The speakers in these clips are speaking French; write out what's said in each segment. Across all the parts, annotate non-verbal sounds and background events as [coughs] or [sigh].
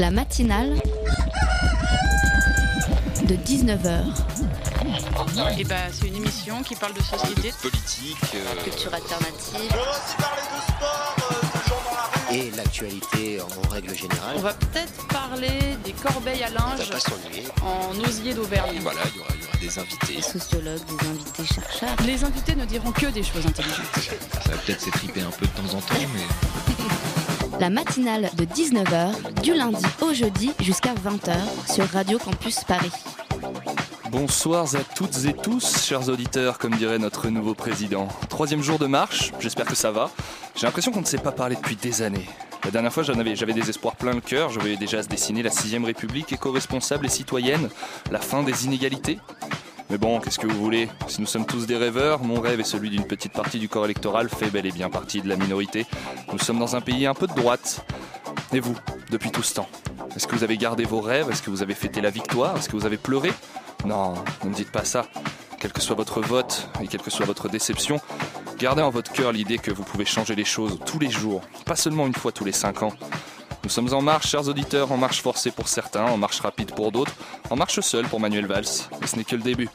La matinale de 19h. Et bah, c'est une émission qui parle de société, politique, euh, Culture alternative. On va aussi parler de sport, euh, de gens dans la rue. et l'actualité en règle générale. On va peut-être parler des corbeilles à linge pas en osier d'Auvergne. voilà, il y aura, il y aura des invités. Des sociologues, des invités chercheurs. Les invités ne diront que des choses intelligentes. Ça va peut-être s'étriper un peu de temps en temps, mais La matinale de 19h, du lundi au jeudi jusqu'à 20h sur Radio Campus Paris. Bonsoir à toutes et tous, chers auditeurs, comme dirait notre nouveau président. Troisième jour de marche, j'espère que ça va. J'ai l'impression qu'on ne s'est pas parlé depuis des années. La dernière fois, j'avais des espoirs plein le cœur. Je voyais déjà se dessiner la sixième République éco-responsable et citoyenne, la fin des inégalités. Mais bon, qu'est-ce que vous voulez? Si nous sommes tous des rêveurs, mon rêve et celui d'une petite partie du corps électoral fait bel et bien partie de la minorité. Nous sommes dans un pays un peu de droite. Et vous, depuis tout ce temps Est-ce que vous avez gardé vos rêves? Est-ce que vous avez fêté la victoire? Est-ce que vous avez pleuré? Non, ne me dites pas ça. Quel que soit votre vote et quelle que soit votre déception, gardez en votre cœur l'idée que vous pouvez changer les choses tous les jours, pas seulement une fois tous les cinq ans. Nous sommes en marche, chers auditeurs, en marche forcée pour certains, en marche rapide pour d'autres, en marche seule pour Manuel Valls. Et ce n'est que le début.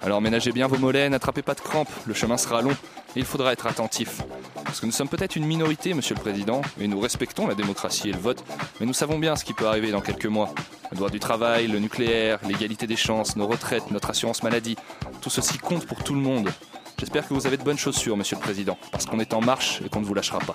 Alors ménagez bien vos mollets, n'attrapez pas de crampes, le chemin sera long et il faudra être attentif. Parce que nous sommes peut-être une minorité, monsieur le Président, et nous respectons la démocratie et le vote, mais nous savons bien ce qui peut arriver dans quelques mois. Le droit du travail, le nucléaire, l'égalité des chances, nos retraites, notre assurance maladie, tout ceci compte pour tout le monde. J'espère que vous avez de bonnes chaussures, monsieur le Président, parce qu'on est en marche et qu'on ne vous lâchera pas.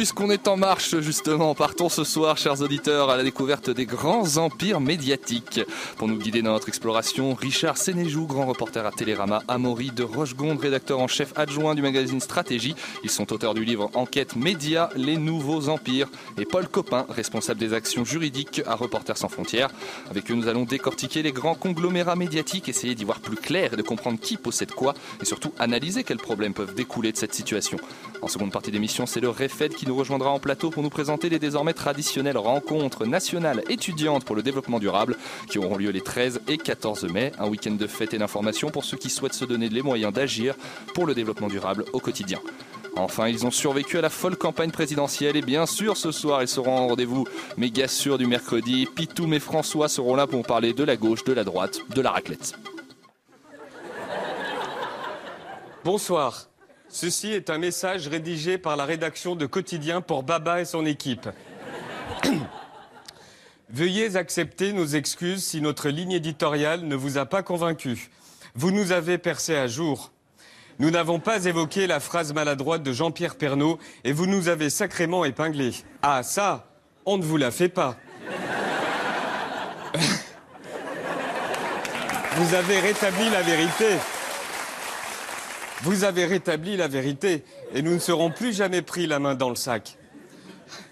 Puisqu'on est en marche, justement, partons ce soir, chers auditeurs, à la découverte des grands empires médiatiques. Pour nous guider dans notre exploration, Richard Sénéjou, grand reporter à Télérama, Amaury de Rochegonde, rédacteur en chef adjoint du magazine Stratégie. Ils sont auteurs du livre Enquête Média, les nouveaux empires. Et Paul Copin, responsable des actions juridiques à Reporters sans frontières. Avec eux, nous allons décortiquer les grands conglomérats médiatiques, essayer d'y voir plus clair et de comprendre qui possède quoi, et surtout analyser quels problèmes peuvent découler de cette situation. En seconde partie d'émission, c'est le REFED qui nous rejoindra en plateau pour nous présenter les désormais traditionnelles rencontres nationales étudiantes pour le développement durable qui auront lieu les 13 et 14 mai. Un week-end de fête et d'information pour ceux qui souhaitent se donner les moyens d'agir pour le développement durable au quotidien. Enfin, ils ont survécu à la folle campagne présidentielle et bien sûr, ce soir, ils seront en rendez-vous méga sûr du mercredi. Pitoum et François seront là pour parler de la gauche, de la droite, de la raclette. Bonsoir. Ceci est un message rédigé par la rédaction de Quotidien pour Baba et son équipe. [coughs] Veuillez accepter nos excuses si notre ligne éditoriale ne vous a pas convaincu. Vous nous avez percé à jour. Nous n'avons pas évoqué la phrase maladroite de Jean-Pierre Pernaud et vous nous avez sacrément épinglé. Ah ça, on ne vous la fait pas. [coughs] vous avez rétabli la vérité. Vous avez rétabli la vérité et nous ne serons plus jamais pris la main dans le sac.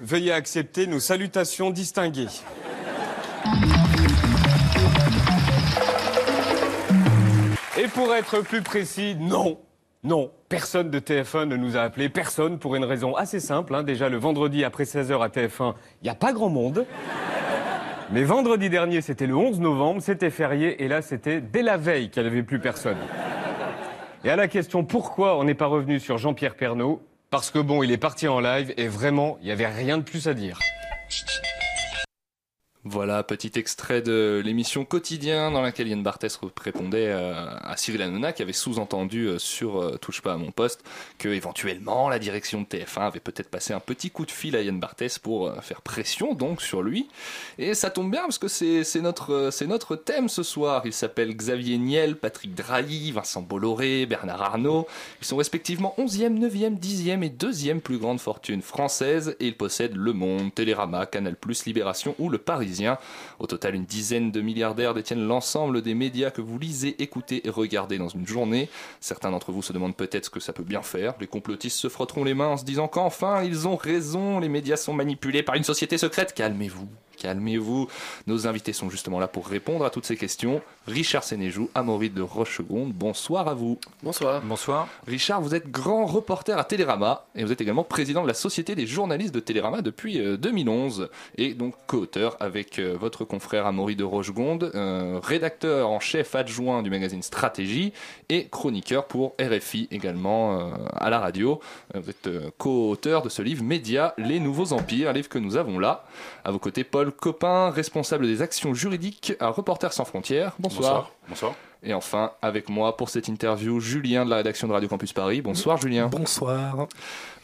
Veuillez accepter nos salutations distinguées. Et pour être plus précis, non, non, personne de TF1 ne nous a appelé, personne pour une raison assez simple. hein. Déjà le vendredi après 16h à TF1, il n'y a pas grand monde. Mais vendredi dernier, c'était le 11 novembre, c'était férié et là c'était dès la veille qu'il n'y avait plus personne. Et à la question pourquoi on n'est pas revenu sur Jean-Pierre Pernaud, parce que bon, il est parti en live et vraiment, il n'y avait rien de plus à dire. Voilà, petit extrait de l'émission Quotidien dans laquelle Yann Barthès répondait euh, à Cyril Hanouna qui avait sous-entendu euh, sur euh, Touche pas à mon poste que éventuellement la direction de TF1 avait peut-être passé un petit coup de fil à Yann Barthès pour faire pression donc sur lui. Et ça tombe bien parce que c'est notre, thème ce soir. Il s'appelle Xavier Niel, Patrick Drahi, Vincent Bolloré, Bernard Arnault. Ils sont respectivement 11e, 9e, 10e et 2e plus grande fortune française et ils possèdent Le Monde, Télérama, Canal+, Libération ou Le Au total, une dizaine de milliardaires détiennent l'ensemble des médias que vous lisez, écoutez et regardez dans une journée. Certains d'entre vous se demandent peut-être ce que ça peut bien faire. Les complotistes se frotteront les mains en se disant qu'enfin, ils ont raison, les médias sont manipulés par une société secrète. Calmez-vous, calmez-vous. Nos invités sont justement là pour répondre à toutes ces questions. Richard Sénéjou, Amaury de Rochegonde, bonsoir à vous. Bonsoir. Bonsoir. Richard, vous êtes grand reporter à Télérama et vous êtes également président de la Société des journalistes de Télérama depuis euh, 2011 et donc co-auteur avec euh, votre confrère Amaury de Rochegonde, euh, rédacteur en chef adjoint du magazine Stratégie et chroniqueur pour RFI également euh, à la radio. Euh, Vous êtes euh, co-auteur de ce livre Média, les nouveaux empires, un livre que nous avons là. À vos côtés, Paul Copin, responsable des actions juridiques à Reporters sans frontières. Bonsoir. Bonsoir. Et enfin, avec moi pour cette interview, Julien de la rédaction de Radio Campus Paris. Bonsoir Julien. Bonsoir.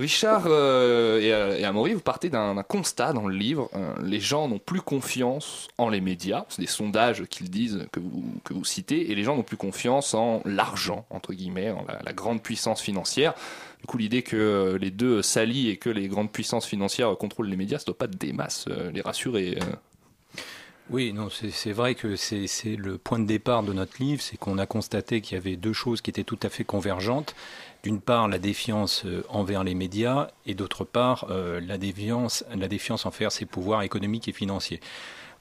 Richard euh, et, euh, et Amaury, vous partez d'un constat dans le livre. Euh, les gens n'ont plus confiance en les médias. C'est des sondages qu'ils disent, que vous, que vous citez. Et les gens n'ont plus confiance en l'argent, entre guillemets, en la, la grande puissance financière. Du coup, l'idée que euh, les deux s'allient et que les grandes puissances financières contrôlent les médias, ça doit pas des masses les rassurer. Oui, non, c'est vrai que c'est le point de départ de notre livre, c'est qu'on a constaté qu'il y avait deux choses qui étaient tout à fait convergentes. D'une part, la défiance euh, envers les médias, et d'autre part, euh, la défiance, la défiance envers ses pouvoirs économiques et financiers.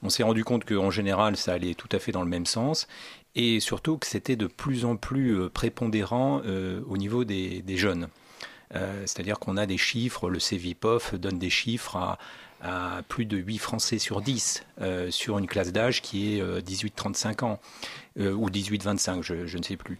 On s'est rendu compte qu'en général, ça allait tout à fait dans le même sens, et surtout que c'était de plus en plus euh, prépondérant au niveau des, jeunes. C'est-à-dire qu'on a des chiffres, le CVPOF donne des chiffres à, à plus de 8 Français sur 10 euh, sur une classe d'âge qui est euh, 18-35 ans euh, ou 18-25, je, je ne sais plus.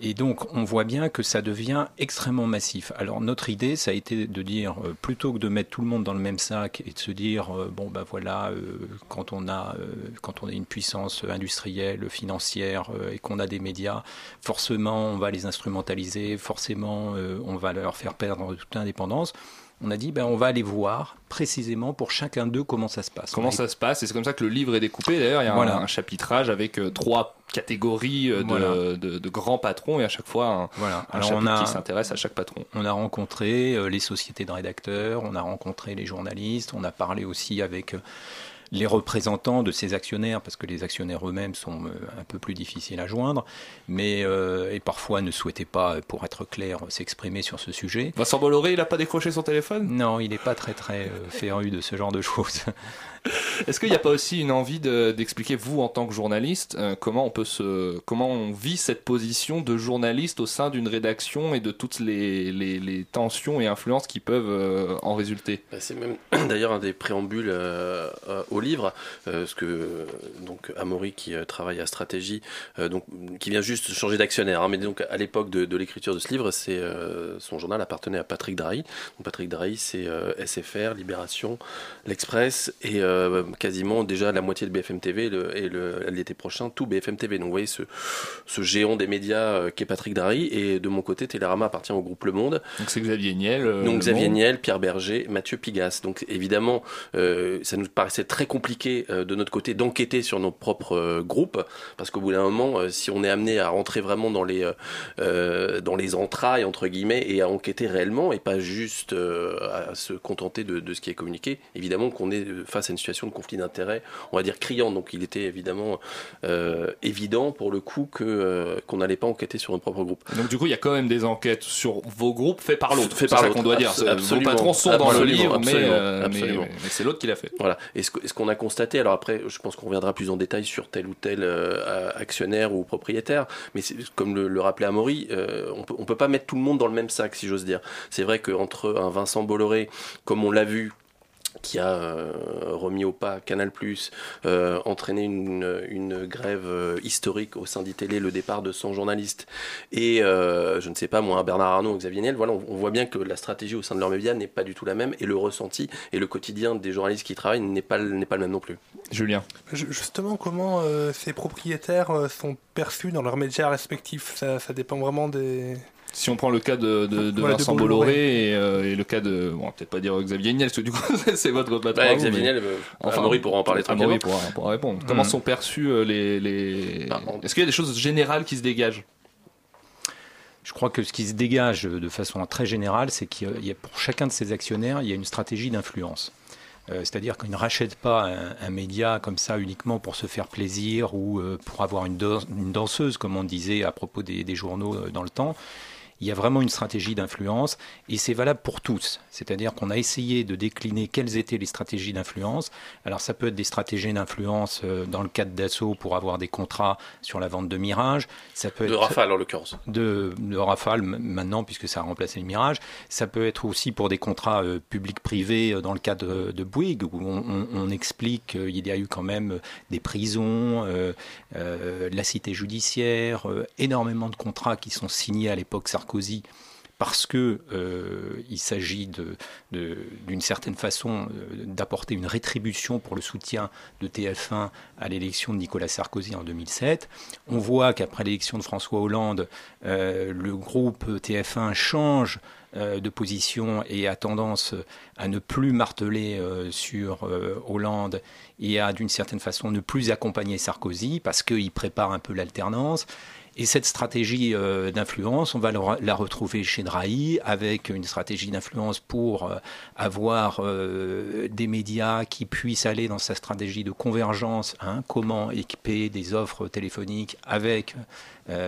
Et donc on voit bien que ça devient extrêmement massif. Alors notre idée, ça a été de dire, euh, plutôt que de mettre tout le monde dans le même sac et de se dire, euh, bon ben voilà, euh, quand, on a, euh, quand on a une puissance industrielle, financière euh, et qu'on a des médias, forcément on va les instrumentaliser, forcément euh, on va leur faire perdre toute indépendance. On a dit, ben, on va aller voir précisément pour chacun d'eux comment ça se passe. Comment a- ça se passe Et c'est comme ça que le livre est découpé. D'ailleurs, il y a un- Voilà. un, chapitrage avec euh, trois catégories euh, de, Voilà. de- de grands patrons et à chaque fois un, Voilà. un Alors chapitre on a, qui s'intéresse à chaque patron. on a rencontré euh, les sociétés de rédacteurs, on a rencontré les journalistes, on a parlé aussi avec les représentants de ces actionnaires, parce que les actionnaires eux-mêmes sont euh, un peu plus difficiles à joindre, mais euh, et parfois ne souhaitaient pas, euh, pour être clair, s'exprimer sur ce sujet. Vincent Bolloré, il a pas décroché son téléphone? Non, il n'est pas très très euh, féru de ce genre de choses. [laughs] Est-ce qu'il n'y a pas aussi une envie de- d'expliquer, vous, en tant que journaliste, euh, comment on peut se, comment on vit cette position de journaliste au sein d'une rédaction et de toutes les, tensions et influences qui peuvent euh, en résulter? Bah, C'est même [clears throat] d'ailleurs un des préambules euh, au livre, ce que donc Amaury qui travaille à stratégie, donc qui vient juste changer d'actionnaire, hein, mais donc à l'époque de, de l'écriture de ce livre, son journal appartenait à Patrick Drahi. Donc Patrick Drahi, c'est SFR, Libération, l'Express et euh, quasiment déjà la moitié de BFM TV le- et le- l'été prochain tout BFM TV. Donc vous voyez ce, ce géant des médias euh, qu'est Patrick Drahi et de mon côté Télérama appartient au groupe Le Monde. Donc c'est Xavier Niel. euh, Donc Xavier. Niel, Pierre Berger, Mathieu Pigas. Donc évidemment, euh, ça nous paraissait très compliqué de notre côté d'enquêter sur nos propres groupes, parce qu'au bout d'un moment, si on est amené à rentrer vraiment dans les dans les entrailles entre guillemets et à enquêter réellement et pas juste à se contenter de, de ce qui est communiqué, évidemment qu'on est face à une situation de conflit d'intérêts, on va dire criant. Donc il était évidemment euh, évident pour le coup que euh, qu'on n'allait pas enquêter sur notre propre groupe. Donc du coup, il y a quand même des enquêtes sur vos groupes faits par l'autre. Fait par l'autre. qu'on doit dire. Abs- C'est- Vos absolument. patrons sont dans le Absolument, livre, mais, absolument, euh, mais- absolument. mais- mais c'est l'autre qui l'a fait. Voilà. Et ce, qu'on a constaté, alors après, je pense qu'on reviendra plus en détail sur tel ou tel actionnaire ou propriétaire, mais comme le, le rappelait Amaury, on peut, on peut pas mettre tout le monde dans le même sac, si j'ose dire. C'est vrai qu'entre un Vincent Bolloré, comme on l'a vu, qui a euh, remis au pas Canal+, euh, entraîné une, une grève euh, historique au sein d'ITélé, le départ de 100 journalistes, et euh, je ne sais pas moi, Bernard Arnault, Xavier Niel, voilà, on, on voit bien que la stratégie au sein de leurs médias n'est pas du tout la même, et le ressenti et le quotidien des journalistes qui y travaillent n'est pas, n'est pas le même non plus. Julien. Ju- Justement, comment euh, ces propriétaires euh, sont perçus dans leurs médias respectifs? Ça, ça dépend vraiment des. Si on prend le cas de, de, de Voilà, Vincent Bolloré. Bolloré et, euh, et le cas de, bon, peut-être pas dire Xavier Niel, parce que du coup [laughs] c'est votre patron. vous, Xavier mais- Niel, euh, Amaury pourra en parler Amaury tranquillement. pourra, pourra répondre. Comment Mhm. sont perçus euh, les, les... Bah, Est-ce qu'il y a des choses générales qui se dégagent? Je crois que ce qui se dégage de façon très générale, c'est qu'il y a pour chacun de ces actionnaires, il y a une stratégie d'influence. C'est-à-dire qu'ils ne rachètent pas un, un média comme ça uniquement pour se faire plaisir ou pour avoir une, dan- une danseuse, comme on disait à propos des, des journaux dans le temps. Il y a vraiment une stratégie d'influence et c'est valable pour tous. C'est-à-dire qu'on a essayé de décliner quelles étaient les stratégies d'influence. Alors ça peut être des stratégies d'influence euh, dans le cadre d'assaut pour avoir des contrats sur la vente de Mirage. Ça peut de être Rafale en l'occurrence. de, de Rafale maintenant puisque ça a remplacé le Mirage. Ça peut être aussi pour des contrats euh, publics-privés euh, dans le cadre de, de Bouygues où on, on- on explique qu'il y a eu quand même des prisons, euh, euh, la cité judiciaire, énormément de contrats qui sont signés à l'époque Sarkozy parce que euh, s'agit d'une certaine façon euh, d'apporter une rétribution pour le soutien de TF1 à l'élection de Nicolas Sarkozy en 2007. On voit qu'après l'élection de François Hollande, euh, le groupe TF1 change de position et a tendance à ne plus marteler sur Hollande et à d'une certaine façon ne plus accompagner Sarkozy parce qu'il prépare un peu l'alternance. Et cette stratégie euh, d'influence, on va la retrouver chez Drahi avec une stratégie d'influence pour euh, avoir euh, des médias qui puissent aller dans sa stratégie de convergence, hein, comment équiper des offres téléphoniques avec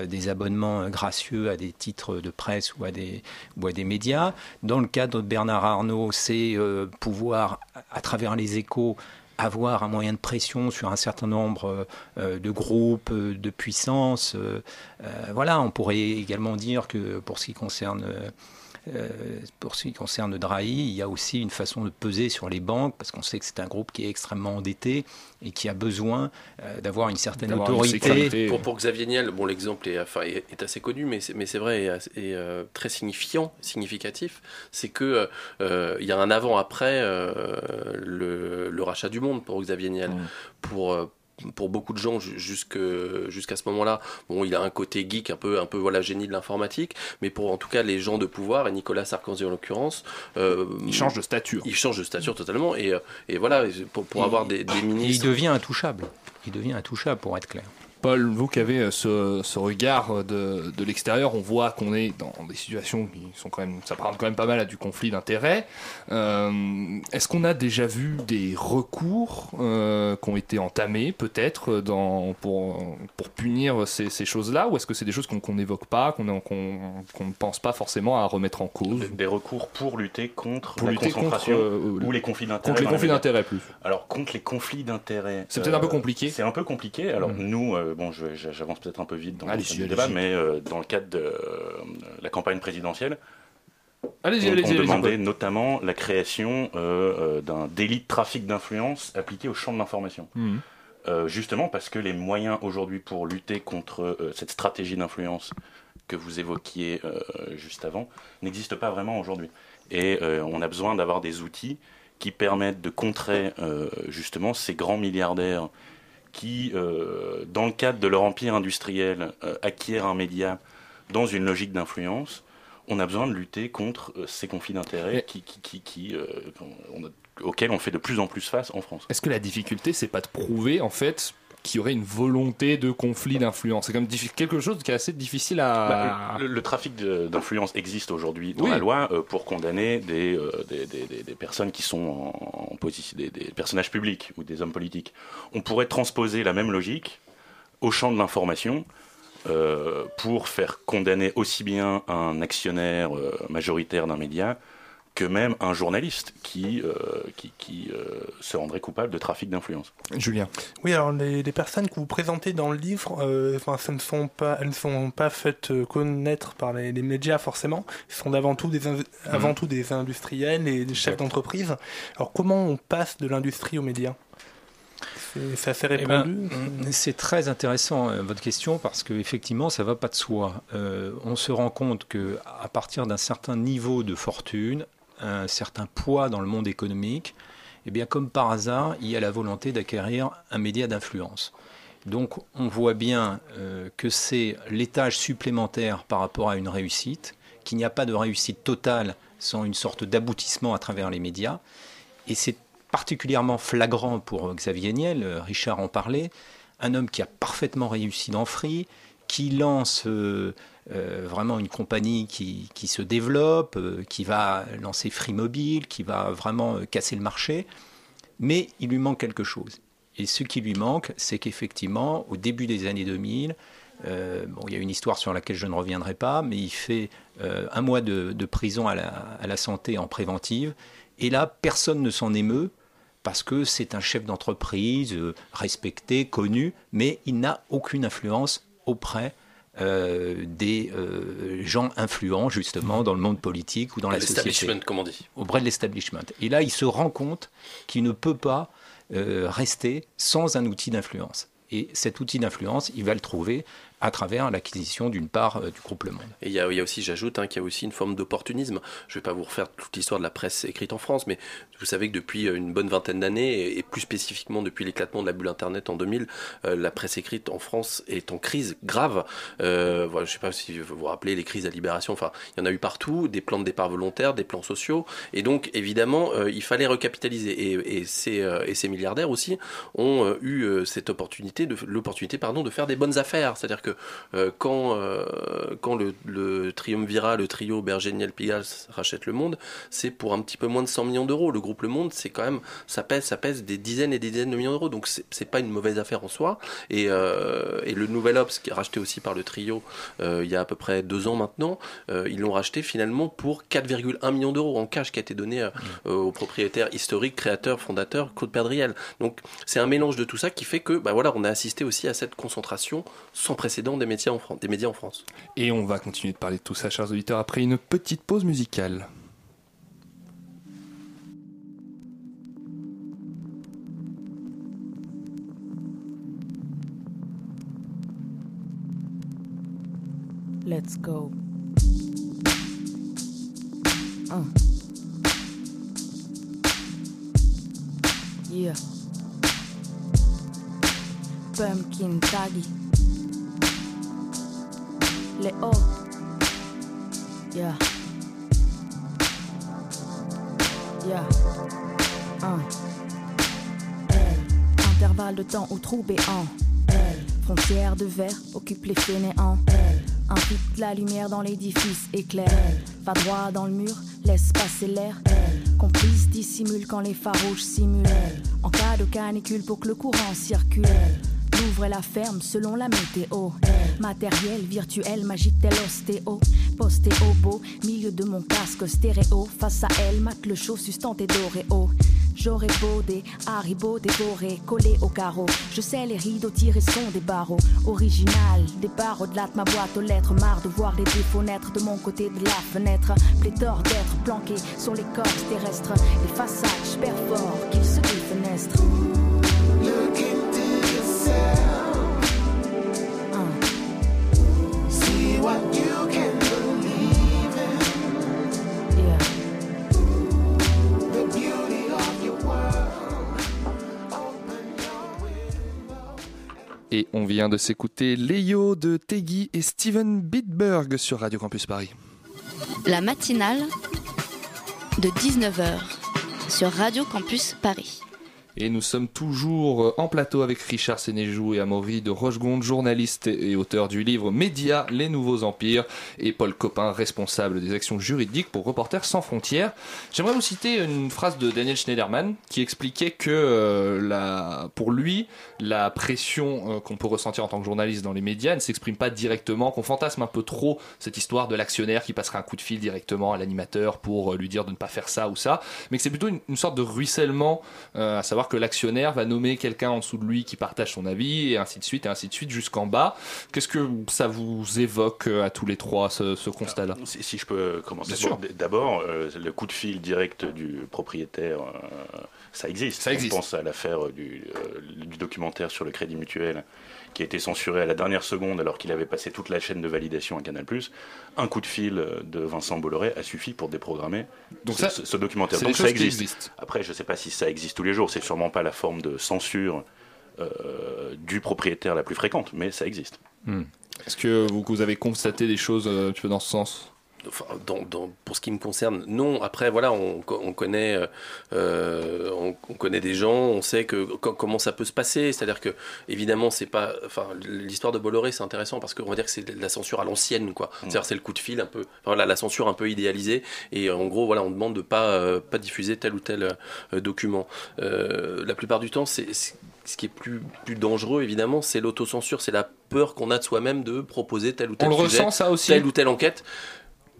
des abonnements gracieux à des titres de presse ou à des, ou à des médias. Dans le cadre de Bernard Arnault, c'est pouvoir, à travers les échos, avoir un moyen de pression sur un certain nombre euh, de groupes, euh, de puissances. Euh, euh, voilà, on pourrait également dire que pour ce qui concerne euh, euh, pour ce qui concerne Drahi, il y a aussi une façon de peser sur les banques, parce qu'on sait que c'est un groupe qui est extrêmement endetté et qui a besoin euh, d'avoir une certaine une autorité. Pour, pour Xavier Niel, bon, l'exemple est, enfin, est, est assez connu, mais c'est, mais c'est vrai et, euh, très signifiant, significatif. C'est que euh, il y a un avant-après euh, le, le rachat du monde pour Xavier Niel. Pour euh, pour beaucoup de gens jusque jusqu'à ce moment-là, bon, il a un côté geek, un peu un peu voilà génie de l'informatique, mais pour en tout cas les gens de pouvoir et Nicolas Sarkozy en l'occurrence, euh, Il change de stature. il change de stature totalement et, euh, et voilà pour, pour Et- avoir des, des Et il ministres. devient intouchable. Il devient intouchable, pour être clair. Paul, vous qui avez euh, ce, ce regard de, de l'extérieur, on voit qu'on est dans des situations qui sont quand même, ça parle quand même pas mal à du conflit d'intérêts. Euh, Est-ce qu'on a déjà vu des recours euh, qui ont été entamés, peut-être, pour, pour punir ces, ces choses-là, ou est-ce que c'est des choses qu'on n'évoque pas, qu'on ne pense pas forcément à remettre en cause? Des recours pour lutter contre Pour la lutter contre, concentration euh, ou les conflits d'intérêts. contre les conflits d'intérêts plus Alors contre les conflits d'intérêts. C'est peut-être un peu euh, compliqué. C'est un peu compliqué. Alors Mm. nous, euh, bon, je- je- j'avance peut-être un peu vite dans le débat, mais euh, dans le cadre de euh, la campagne présidentielle, Allez-y, on, allez-y, on demandait notamment la création euh, euh, d'un délit de trafic d'influence appliqué au champ de l'information. Euh, justement parce que les moyens aujourd'hui pour lutter contre euh, cette stratégie d'influence que vous évoquiez euh, juste avant n'existent pas vraiment aujourd'hui. Et euh, on a besoin d'avoir des outils qui permettent de contrer euh, justement ces grands milliardaires qui, euh, dans le cadre de leur empire industriel, euh, acquièrent un média dans une logique d'influence. On a besoin de lutter contre euh, ces conflits d'intérêts Mais- qui, qui, qui, qui, euh, on a- auxquels on fait de plus en plus face en France. Est-ce que la difficulté, c'est pas de prouver en fait qu'il y aurait une volonté de conflit d'influence C'est quand même quelque chose qui est assez difficile à. Bah, le, le trafic d'influence existe aujourd'hui dans Oui. la loi euh, pour condamner des, euh, des, des- des- personnes qui sont en, en position, des, personnages publics ou des hommes politiques. On pourrait transposer la même logique au champ de l'information euh, pour faire condamner aussi bien un actionnaire majoritaire d'un média que même un journaliste qui, euh, qui, qui, euh, se rendrait coupable de trafic d'influence. Julien. Oui, alors les, les personnes que vous présentez dans le livre, euh, enfin, ce ne sont pas, elles ne sont pas faites connaître par les, les médias forcément. Ce sont avant tout des, avant tout des industriels et des chefs d'entreprise. Alors comment on passe de l'industrie aux médias? C'est assez Eh ben, répandu. c'est très intéressant votre question parce qu'effectivement, ça va pas de soi. Euh, on se rend compte que à partir d'un certain niveau de fortune, un certain poids dans le monde économique, eh bien, comme par hasard, il y a la volonté d'acquérir un média d'influence. Donc, on voit bien euh, que c'est l'étage supplémentaire par rapport à une réussite, qu'il n'y a pas de réussite totale sans une sorte d'aboutissement à travers les médias. Et c'est particulièrement flagrant pour Xavier Niel, euh, Richard en parlait, un homme qui a parfaitement réussi dans Free, qui lance euh, euh, vraiment une compagnie qui, qui se développe, euh, qui va lancer Free Mobile, qui va vraiment euh, casser le marché, mais il lui manque quelque chose. Et ce qui lui manque, c'est qu'effectivement, au début des années 2000, euh, bon, il y a une histoire sur laquelle je ne reviendrai pas, mais il fait un mois de, de prison à la, à la, santé en préventive. Et là, personne ne s'en émeut parce que c'est un chef d'entreprise respecté, connu, mais il n'a aucune influence auprès euh, des euh, gens influents justement dans le monde politique ou dans la société. comme on dit. Auprès de l'establishment. Et là, il se rend compte qu'il ne peut pas euh, rester sans un outil d'influence. Et cet outil d'influence, il va le trouver à travers l'acquisition d'une part euh, du groupe Le Monde. Et il y a, aussi, j'ajoute, hein, qu'il y a aussi une forme d'opportunisme. Je ne vais pas vous refaire toute l'histoire de la presse écrite en France, mais vous savez que depuis euh, une bonne vingtaine d'années, et plus spécifiquement depuis l'éclatement de la bulle Internet en 2000, euh, la presse écrite en France est en crise grave. Je ne sais pas si vous vous rappelez les crises à Libération, enfin, il y en a eu partout, des plans de départ volontaires, des plans sociaux, et donc évidemment, il fallait recapitaliser. Et, ces, et ces milliardaires aussi ont eu cette opportunité, l'opportunité pardon, de faire des bonnes affaires. C'est-à-dire que euh, quand, euh, quand le, le triumvirat, le trio Bergeniel Pigalle rachète le monde, c'est pour un petit peu moins de 100 millions d'euros. Le groupe Le Monde, c'est quand même, ça pèse, ça pèse des dizaines et des dizaines de millions d'euros. Donc c'est pas une mauvaise affaire en soi. Et, euh, et le Nouvel Obs, qui est racheté aussi par le trio euh, il y a à peu près deux ans maintenant, euh, ils l'ont racheté finalement pour 4,1 millions d'euros en cash qui a été donné mmh. au propriétaire historique, créateur, fondateur Claude Perdriel. Donc c'est un mélange de tout ça qui fait que, bah voilà, on a assisté aussi à cette concentration sans précédent des médias en France. Des médias en France. Et on va continuer de parler de tout ça, chers auditeurs, après une petite pause musicale. Let's go. Uh. Yeah. Pumpkin Taggy. Léo. Yeah. Yeah. Un. Elle. Intervalle de temps où trou béant. Frontière de verre occupe les fainéants. Invite la lumière dans l'édifice éclaire. Va droit dans le mur, laisse passer l'air. Complice dissimule quand les farouches simulent. En cas de canicule pour que le courant circule. Et la ferme selon la météo. Matériel, virtuel, magique tel ostéo. Posté au beau, milieu de mon casque stéréo. Face à elle, mate le chaud sustenté d'Oreo. J'aurais beau des haribots dévorés, collés au carreau. Je sais les rideaux tirés sont des barreaux. Original, des barreaux de ma boîte aux lettres. Marre de voir les défauts naître de mon côté de la fenêtre. Pléthore d'êtres planqués sur les corps terrestres. Les façades, j'perds fort qu'ils se défenestrent. Et on vient de s'écouter Léo de Tegui et Steven Bitberg sur Radio Campus Paris. La matinale de 19h sur Radio Campus Paris. Et nous sommes toujours en plateau avec Richard Sénéjou et Amaury de Rochegonde, journaliste et auteur du livre Média, les nouveaux empires, et Paul Copin, responsable des actions juridiques pour Reporters sans frontières. J'aimerais vous citer une phrase de Daniel Schneiderman qui expliquait que euh, pour lui, la pression euh, qu'on peut ressentir en tant que journaliste dans les médias ne s'exprime pas directement, qu'on fantasme un peu trop cette histoire de l'actionnaire qui passerait un coup de fil directement à l'animateur pour euh, lui dire de ne pas faire ça ou ça, mais que c'est plutôt une, une, sorte de ruissellement, euh, à savoir que l'actionnaire va nommer quelqu'un en dessous de lui qui partage son avis, et ainsi de suite, et ainsi de suite, jusqu'en bas. Qu'est-ce que ça vous évoque euh, à tous les trois, ce, ce constat-là? si, si, je peux commencer. D'abord, euh, le coup de fil direct du propriétaire, euh, ça existe. Ça existe. On pense à l'affaire du, du documentaire sur le crédit mutuel qui a été censuré à la dernière seconde alors qu'il avait passé toute la chaîne de validation à Canal+. Un coup de fil de Vincent Bolloré a suffi pour déprogrammer Donc ce, ça, ce, ce documentaire. Donc ça existe. Après, je ne sais pas si ça existe tous les jours. C'est sûrement pas la forme de censure euh, du propriétaire la plus fréquente, mais ça existe. Hmm. Est-ce que vous, vous, avez constaté des choses euh, dans ce sens? Enfin, dans, dans, pour ce qui me concerne, non. Après, voilà, on, on connaît, euh, on, on, connaît des gens, on sait que comment ça peut se passer. C'est-à-dire que, évidemment, c'est pas, enfin, l'histoire de Bolloré, c'est intéressant parce qu'on va dire que c'est la censure à l'ancienne, quoi. Mm. C'est-à-dire, c'est le coup de fil un peu, voilà, la censure un peu idéalisée. Et en gros, voilà, on demande de pas, euh, pas diffuser tel ou tel euh, document. La plupart du temps, c'est ce qui est plus, plus dangereux, évidemment, c'est l'autocensure, c'est la peur qu'on a de soi-même de proposer tel ou tel on sujet, ressent ça aussi telle ou telle enquête.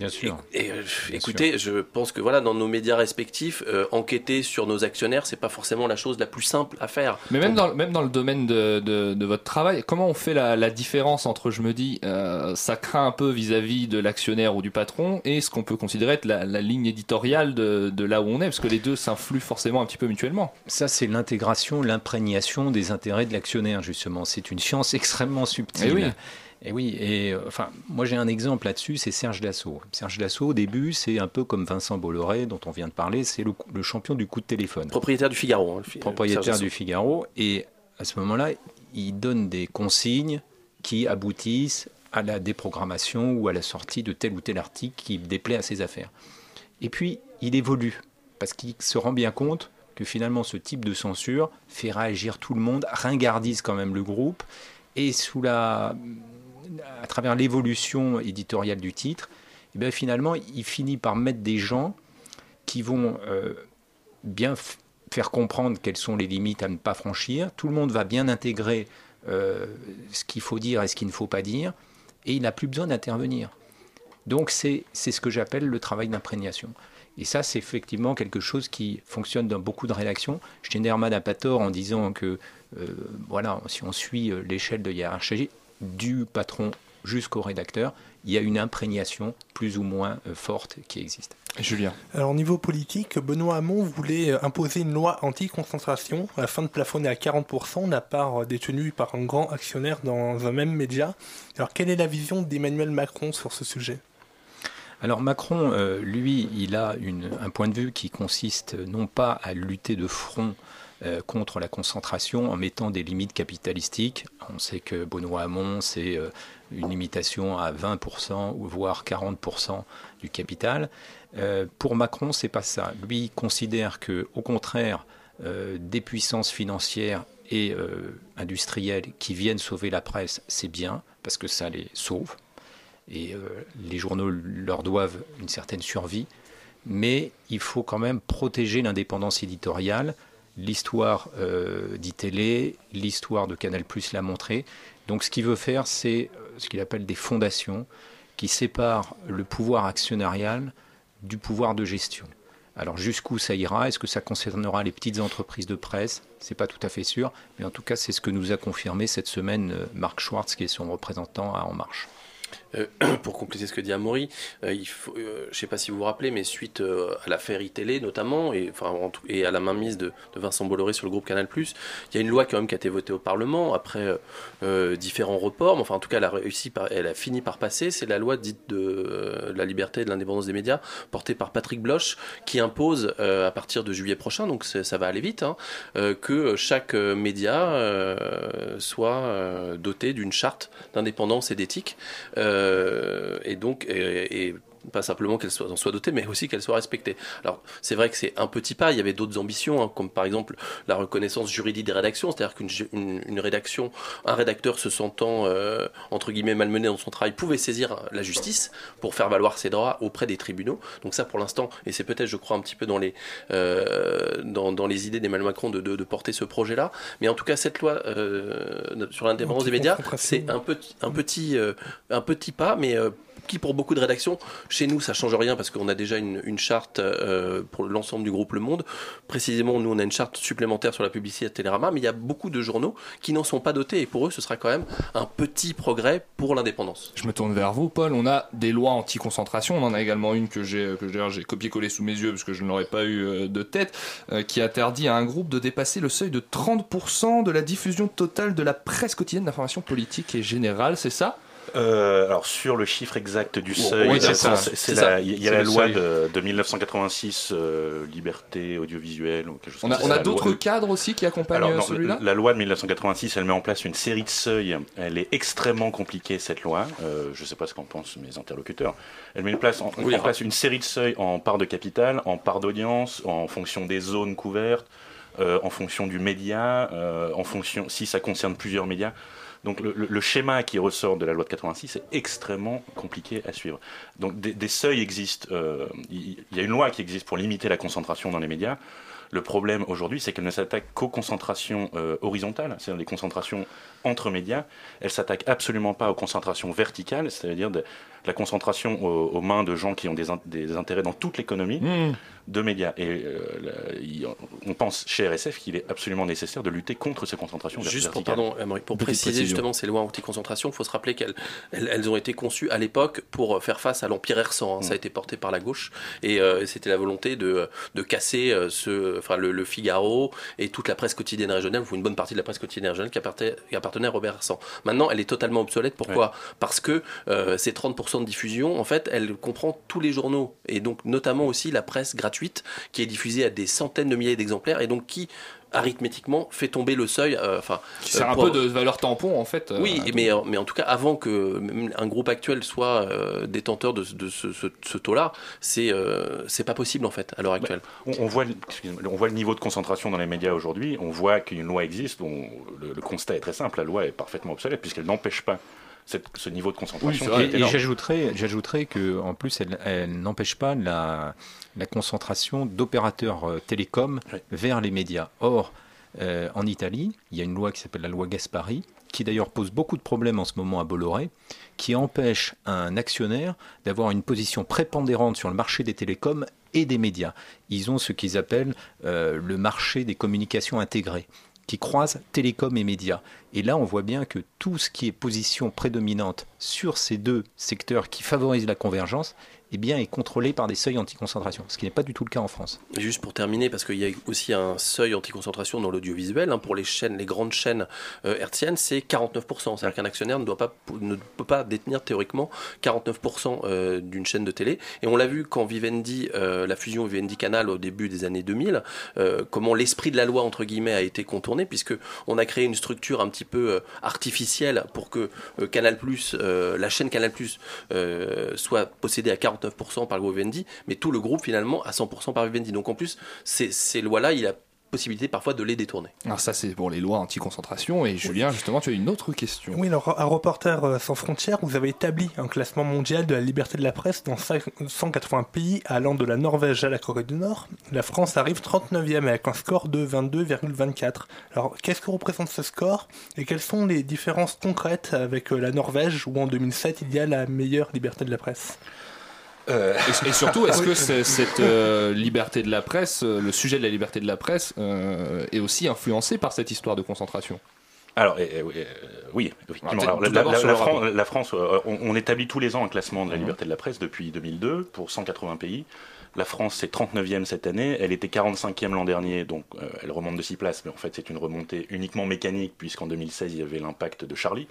Bien sûr. Et, et euh, écoutez, sûr. je pense que voilà, dans nos médias respectifs, euh, enquêter sur nos actionnaires, c'est pas forcément la chose la plus simple à faire. Mais même, Donc, dans, même dans le domaine de, de, de, votre travail, comment on fait la, la différence entre, je me dis, euh, ça craint un peu vis-à-vis -vis de l'actionnaire ou du patron, et ce qu'on peut considérer être la, la ligne éditoriale de, de, là où on est, parce que les deux s'influent forcément un petit peu mutuellement. Ça, c'est l'intégration, l'imprégnation des intérêts de l'actionnaire, justement. C'est une science extrêmement subtile. Et oui. Et oui, et euh, enfin, moi j'ai un exemple là-dessus, c'est Serge Dassault. Serge Dassault, au début, c'est un peu comme Vincent Bolloré, dont on vient de parler, c'est le, le, champion du coup de téléphone. Propriétaire du Figaro. Hein, Propriétaire du Figaro. Et à ce moment-là, il donne des consignes qui aboutissent à la déprogrammation ou à la sortie de tel ou tel article qui déplaît à ses affaires. Et puis, il évolue, parce qu'il se rend bien compte que finalement, ce type de censure fait réagir tout le monde, ringardise quand même le groupe, et sous la à travers l'évolution éditoriale du titre, bien finalement, il finit par mettre des gens qui vont euh, bien faire comprendre quelles sont les limites à ne pas franchir. Tout le monde va bien intégrer euh, ce qu'il faut dire et ce qu'il ne faut pas dire, et il n'a plus besoin d'intervenir. Donc c'est ce que j'appelle le travail d'imprégnation. Et ça, c'est effectivement quelque chose qui fonctionne dans beaucoup de rédactions. Schneiderman n'a pas tort en disant que, euh, voilà, si on suit l'échelle de hiérarchie, du patron jusqu'au rédacteur, il y a une imprégnation plus ou moins forte qui existe. Julien. Alors au niveau politique, Benoît Hamon voulait imposer une loi anti-concentration afin de plafonner à 40% la part détenue par un grand actionnaire dans un même média. Alors quelle est la vision d'Emmanuel Macron sur ce sujet? Alors Macron, euh, lui, il a une, un point de vue qui consiste non pas à lutter de front euh, contre la concentration en mettant des limites capitalistiques. On sait que Benoît Hamon, c'est euh, une limitation à 20% ou voire 40% du capital. Euh, pour Macron, c'est pas ça. Lui il considère que, au contraire, des puissances financières et industrielles qui viennent sauver la presse, c'est bien parce que ça les sauve et les journaux leur doivent une certaine survie. Mais il faut quand même protéger l'indépendance éditoriale l'histoire euh, d'ITélé, l'histoire de Canal Plus l'a montré. Donc ce qu'il veut faire, c'est ce qu'il appelle des fondations qui séparent le pouvoir actionnarial du pouvoir de gestion. Alors jusqu'où ça ira? Est-ce que ça concernera les petites entreprises de presse? C'est pas tout à fait sûr, mais en tout cas c'est ce que nous a confirmé cette semaine Marc Schwartz, qui est son représentant à En Marche. Euh, [clears throat] pour compléter ce que dit Amaury, euh, euh, je ne sais pas si vous vous rappelez, mais suite à l'affaire iTélé notamment, et, à la mainmise de, de, Vincent Bolloré sur le groupe Canal+, il y a une loi quand même qui a été votée au Parlement après différents reports, mais enfin en tout cas elle a réussi, par, elle a fini par passer, c'est la loi dite de la liberté et de l'indépendance des médias, portée par Patrick Bloch, qui impose à partir de juillet prochain, donc ça va aller vite, hein, que chaque média soit doté d'une charte d'indépendance et d'éthique. Euh, et donc, et, et pas simplement qu'elle soit, en soit dotée, mais aussi qu'elle soit respectée. Alors, c'est vrai que c'est un petit pas, il y avait d'autres ambitions, hein, comme par exemple la reconnaissance juridique des rédactions, c'est-à-dire qu'une une, une rédaction, un rédacteur se sentant, euh, entre guillemets, malmené dans son travail, pouvait saisir la justice pour faire valoir ses droits auprès des tribunaux. Donc ça, pour l'instant, et c'est peut-être, je crois, un petit peu dans les, euh, dans, dans, les idées d'Emmanuel Macron de, de, de, porter ce projet-là. Mais en tout cas, cette loi euh, sur l'indépendance des médias, c'est un petit, un, petit, un petit pas, mais qui pour beaucoup de rédactions, chez nous ça change rien parce qu'on a déjà une, charte euh, pour l'ensemble du groupe Le Monde. Précisément, nous on a une charte supplémentaire sur la publicité à Télérama, mais il y a beaucoup de journaux qui n'en sont pas dotés et pour eux ce sera quand même un petit progrès pour l'indépendance. Je me tourne vers vous, Paul. On a des lois anti-concentration. On en a également une que j'ai j'ai copié-collé sous mes yeux parce que je ne l'aurais pas eu de tête, euh, qui interdit à un groupe de dépasser le seuil de 30% de la diffusion totale de la presse quotidienne d'information politique et générale. C'est ça? Euh, alors sur le chiffre exact du Oh, seuil, oui, c'est ça, c'est- c'est c'est ça. la- il y a la loi de, de 1986, euh, liberté audiovisuelle ou quelque chose On comme a, ça. on a d'autres loi- cadres aussi qui accompagnent Alors, euh, non, celui-là la loi de 1986, elle met en place une série de seuils. Elle est extrêmement compliquée, cette loi. Euh, je ne sais pas ce qu'en pensent mes interlocuteurs. Elle met en place, en, Oui, en place une série de seuils en part de capital, en part d'audience, en fonction des zones couvertes, euh, en fonction du média, euh, en fonction si ça concerne plusieurs médias. Donc le, schéma qui ressort de la loi de 86 est extrêmement compliqué à suivre. Donc des, seuils existent. euh, Il il y a une loi qui existe pour limiter la concentration dans les médias. Le problème aujourd'hui, c'est qu'elle ne s'attaque qu'aux concentrations euh, horizontales, c'est-à-dire les concentrations entre médias. Elle s'attaque absolument pas aux concentrations verticales, c'est-à-dire de la concentration aux, aux mains de gens qui ont des, in- des intérêts dans toute l'économie de médias. Et euh, la- il- on pense chez RSF qu'il est absolument nécessaire de lutter contre ces concentrations Juste pour, verticales. pardon, Amaury, pour préciser précision. justement ces lois anti-concentration, il faut se rappeler qu'elles elles, elles ont été conçues à l'époque pour faire face à l'Empire hersan. hein. Ça a été porté par la gauche et euh, c'était la volonté de, de casser euh, ce, enfin, le, le Figaro et toute la presse quotidienne régionale, ou une bonne partie de la presse quotidienne régionale qui appartenait, qui appartenait Robert. Maintenant, elle est totalement obsolète. Pourquoi Parce que euh, ces 30% de diffusion, en fait, elle comprend tous les journaux et donc notamment aussi la presse gratuite qui est diffusée à des centaines de milliers d'exemplaires et donc qui arithmétiquement fait tomber le seuil. euh, Enfin, Qui sert euh, un pour- peu de valeur tampon en fait. euh, oui, mais, mais en tout cas, avant que un groupe actuel soit euh, détenteur de, de ce, ce- ce taux-là, c'est euh, c'est pas possible en fait à l'heure actuelle. On, on voit, on voit le niveau de concentration dans les médias aujourd'hui. On voit qu'une loi existe. dont le, le constat est très simple. La loi est parfaitement obsolète puisqu'elle n'empêche pas cette- ce niveau de concentration. qui est Et, et énorme. j'ajouterais, j'ajouterais que en plus, elle, elle n'empêche pas la, la concentration d'opérateurs euh, télécoms vers les médias. Or, euh, en Italie, il y a une loi qui s'appelle la loi Gaspari, qui d'ailleurs pose beaucoup de problèmes en ce moment à Bolloré, qui empêche un actionnaire d'avoir une position prépondérante sur le marché des télécoms et des médias. Ils ont ce qu'ils appellent euh, le marché des communications intégrées qui croisent télécom et médias. Et là, on voit bien que tout ce qui est position prédominante sur ces deux secteurs qui favorisent la convergence, eh bien, est contrôlé par des seuils anti-concentration, ce qui n'est pas du tout le cas en France. Juste pour terminer, parce qu'il y a aussi un seuil anti-concentration dans l'audiovisuel, hein, pour les grandes chaînes euh, hertziennes, c'est 49%. C'est-à-dire qu'un actionnaire ne, doit pas, ne peut pas détenir théoriquement 49% euh, d'une chaîne de télé. Et on l'a vu quand Vivendi, euh, la fusion Vivendi Canal au début des années 2000, euh, comment l'esprit de la loi, entre guillemets, a été contourné, puisque on a créé une structure un petit peu artificielle pour que Canal+, la chaîne Canal+, soit possédée à 49% par le Vivendi, mais tout le groupe finalement à 100% par Vivendi. Donc en plus, ces, ces lois-là, il a possibilité parfois de les détourner. Alors ça c'est pour les lois anti-concentration et Julien justement tu as une autre question. Oui, alors à Reporters euh, sans frontières, vous avez établi un classement mondial de la liberté de la presse dans 180 pays allant de la Norvège à la Corée du Nord. La France arrive 39e avec un score de 22,24. Alors qu'est-ce que représente ce score et quelles sont les différences concrètes avec euh, la Norvège où en 2007 il y a la meilleure liberté de la presse? Et, et surtout, est-ce [laughs] que cette euh, liberté de la presse, euh, le sujet de la liberté de la presse, euh, est aussi influencé par cette histoire de concentration? Alors, oui, euh, oui, effectivement. Alors, la, la- France, euh, on, on établit tous les ans un classement Mhm. de la liberté de la presse depuis 2002 pour 180 pays. La France, c'est 39e cette année. Elle était 45e l'an dernier, donc euh, elle remonte de 6 places, mais en fait, c'est une remontée uniquement mécanique, puisqu'en 2016, il y avait l'impact de Charlie.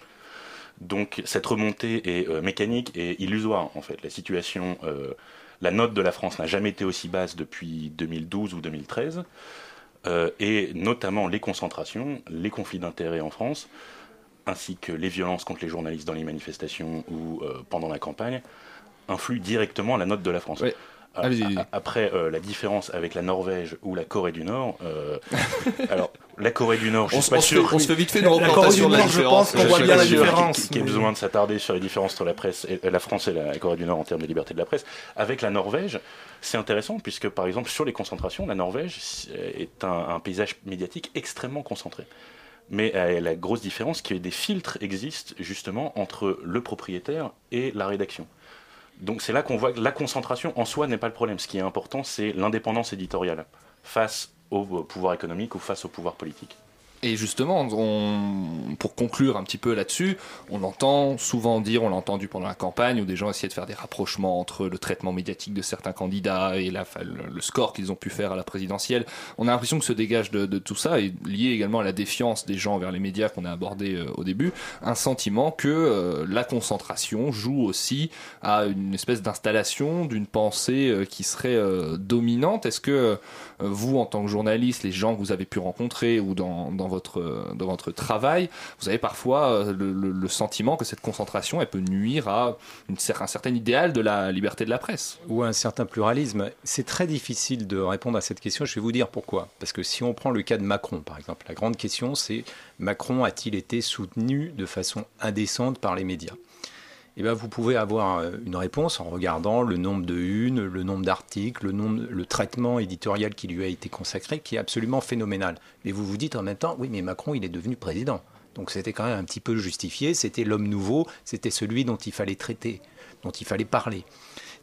Donc, cette remontée est euh, mécanique et illusoire, en fait. La situation, euh, la note de la France n'a jamais été aussi basse depuis 2012 ou 2013. Euh, et notamment les concentrations, les conflits d'intérêts en France, ainsi que les violences contre les journalistes dans les manifestations ou pendant la campagne, influent directement la note de la France. A- Allez-y. a- Après, euh, la différence avec la Norvège ou la Corée du Nord, euh, [laughs] alors la Corée du Nord, je On suis se- pas on se sûr. fait- on se fait vite fait une La Corée du représentation de la Nord, je différence. pense qu'on voit bien pas la différence. y ait mais- besoin de s'attarder sur les différences entre la presse, et, la France et la Corée du Nord en termes de liberté de la presse. Avec la Norvège, c'est intéressant puisque par exemple sur les concentrations, la Norvège est un, un paysage médiatique extrêmement concentré. Mais euh, la grosse différence, c'est que des filtres existent justement entre le propriétaire et la rédaction. Donc c'est là qu'on voit que la concentration en soi n'est pas le problème. Ce qui est important, c'est l'indépendance éditoriale face au pouvoir économique ou face au pouvoir politique. Et justement, on, pour conclure un petit peu là-dessus, on entend souvent dire, on l'a entendu pendant la campagne, où des gens essayaient de faire des rapprochements entre le traitement médiatique de certains candidats et la, le score qu'ils ont pu faire à la présidentielle. On a l'impression que se dégage de, de, tout ça, et lié également à la défiance des gens vers les médias qu'on a abordé euh, au début, un sentiment que euh, la concentration joue aussi à une espèce d'installation d'une pensée euh, qui serait dominante. Est-ce que vous, en tant que journaliste, les gens que vous avez pu rencontrer ou dans, dans votre, dans votre travail, vous avez parfois euh, le, sentiment que cette concentration, elle peut nuire à une, un certain idéal de la liberté de la presse. Ou un certain pluralisme. C'est très difficile de répondre à cette question. Je vais vous dire pourquoi. Parce que si on prend le cas de Macron, par exemple, la grande question, c'est Macron a-t-il été soutenu de façon indécente par les médias? Eh bien, vous pouvez avoir euh, une réponse en regardant le nombre de unes, le nombre d'articles, le, le traitement éditorial qui lui a été consacré, qui est absolument phénoménal. Mais vous vous dites en même temps, oui, mais Macron, il est devenu président. Donc c'était quand même un petit peu justifié, c'était l'homme nouveau, c'était celui dont il fallait traiter, dont il fallait parler.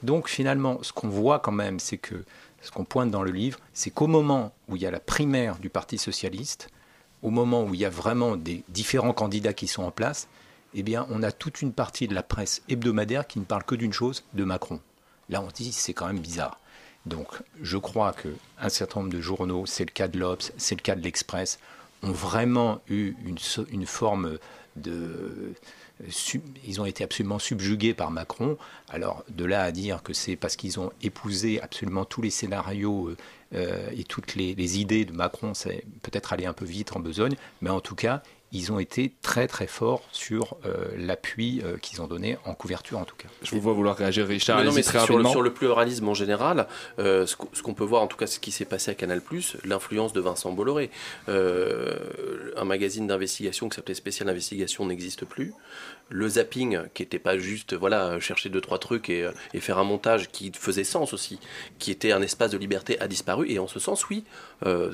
Donc finalement, ce qu'on voit quand même, c'est que ce qu'on pointe dans le livre, c'est qu'au moment où il y a la primaire du Parti socialiste, au moment où il y a vraiment des différents candidats qui sont en place, eh bien, on a toute une partie de la presse hebdomadaire qui ne parle que d'une chose, de Macron. Là, on dit, c'est quand même bizarre. Donc, je crois qu'un certain nombre de journaux, c'est le cas de l'Obs, c'est le cas de l'Express, ont vraiment eu une, forme de... Ils ont été absolument subjugués par Macron. Alors, de là à dire que c'est parce qu'ils ont épousé absolument tous les scénarios euh, et toutes les, les idées de Macron, c'est peut-être aller un peu vite en besogne, mais en tout cas, ils ont été très très forts sur euh, l'appui euh, qu'ils ont donné en couverture en tout cas. Je vous vois vouloir réagir Richard. non, mais sur, le, sur, le, pluralisme en général, euh, ce qu'on peut voir en tout cas ce qui s'est passé à Canal+, l'influence de Vincent Bolloré. un magazine d'investigation qui s'appelait Spécial Investigation n'existe plus. Le zapping, qui n'était pas juste voilà chercher deux trois trucs et, faire un montage qui faisait sens aussi, qui était un espace de liberté, a disparu. Et en ce sens, oui,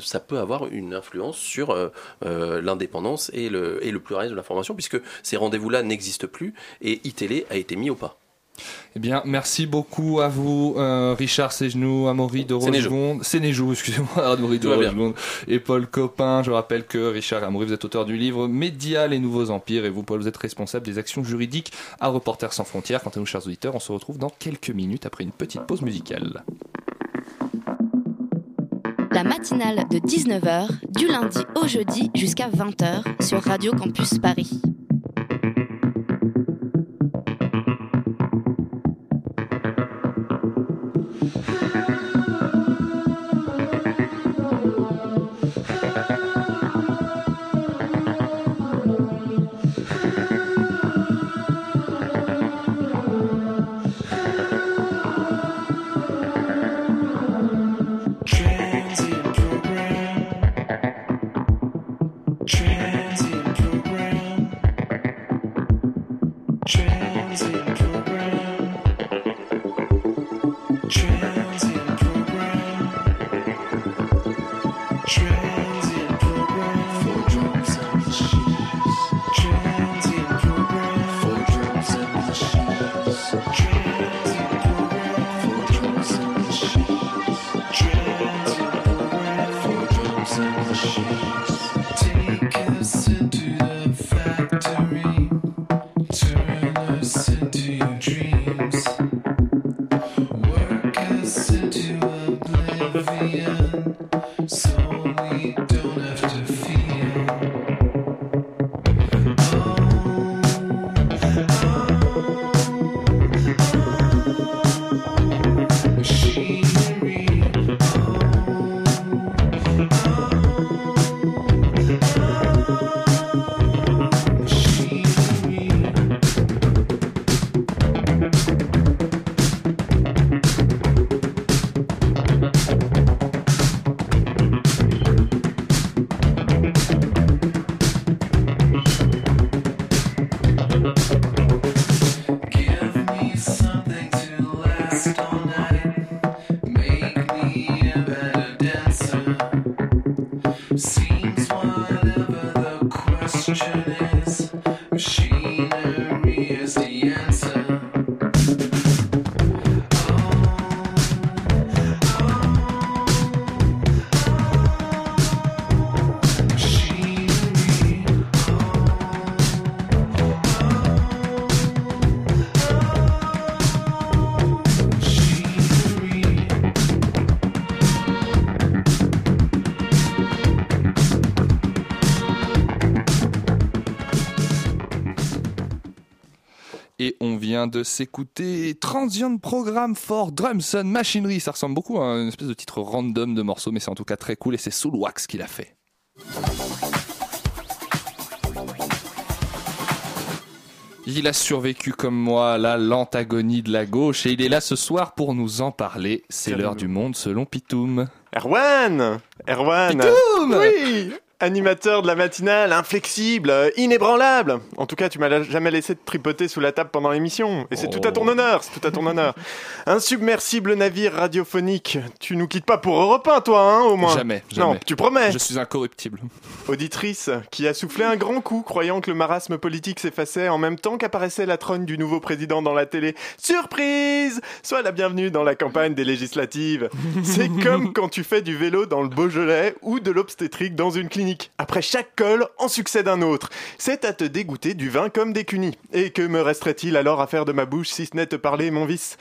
ça peut avoir une influence sur l'indépendance et le, et le pluralisme de l'information, puisque ces rendez-vous-là n'existent plus et iTélé a été mis au pas. Eh bien, merci beaucoup à vous, euh, Richard Ségenou, Amaury de Sénéjou, excusez-moi, [laughs] Amaury de et Paul Copin. Je rappelle que Richard et Amaury, vous êtes auteur du livre Média, les nouveaux empires, et vous, Paul, vous êtes responsable des actions juridiques à Reporters sans frontières. Quant à nous, chers auditeurs, on se retrouve dans quelques minutes après une petite pause musicale la matinale de 19h, du lundi au jeudi jusqu'à 20h sur Radio Campus Paris. Vient de s'écouter Transient Program for Drums and Machinery. Ça ressemble beaucoup à une espèce de titre random de morceau, mais c'est en tout cas très cool et c'est Soul Wax qui l'a fait. Il a survécu comme moi à la lente agonie de la gauche et il est là ce soir pour nous en parler. C'est l'heure du monde selon Pitoum. Erwan Erwan Pitoum Oui Animateur de la matinale, inflexible, euh, inébranlable. En tout cas, tu m'as jamais laissé te tripoter sous la table pendant l'émission. Et c'est tout à ton honneur, c'est tout à ton honneur. [laughs] Un submersible navire radiophonique. Tu nous quittes pas pour Europe 1, toi, hein, au moins Jamais, jamais. Non, tu promets Je suis incorruptible. [laughs] Auditrice, qui a soufflé un grand coup, croyant que le marasme politique s'effaçait en même temps qu'apparaissait la trogne du nouveau président dans la télé. Surprise Sois la bienvenue dans la campagne des législatives. C'est comme [laughs] quand tu fais du vélo dans le Beaujolais ou de l'obstétrique dans une clinique. Après chaque col, en succède un autre. C'est à te dégoûter du vin comme des cunis. Et que me resterait-il alors à faire de ma bouche si ce n'est te parler, mon vice?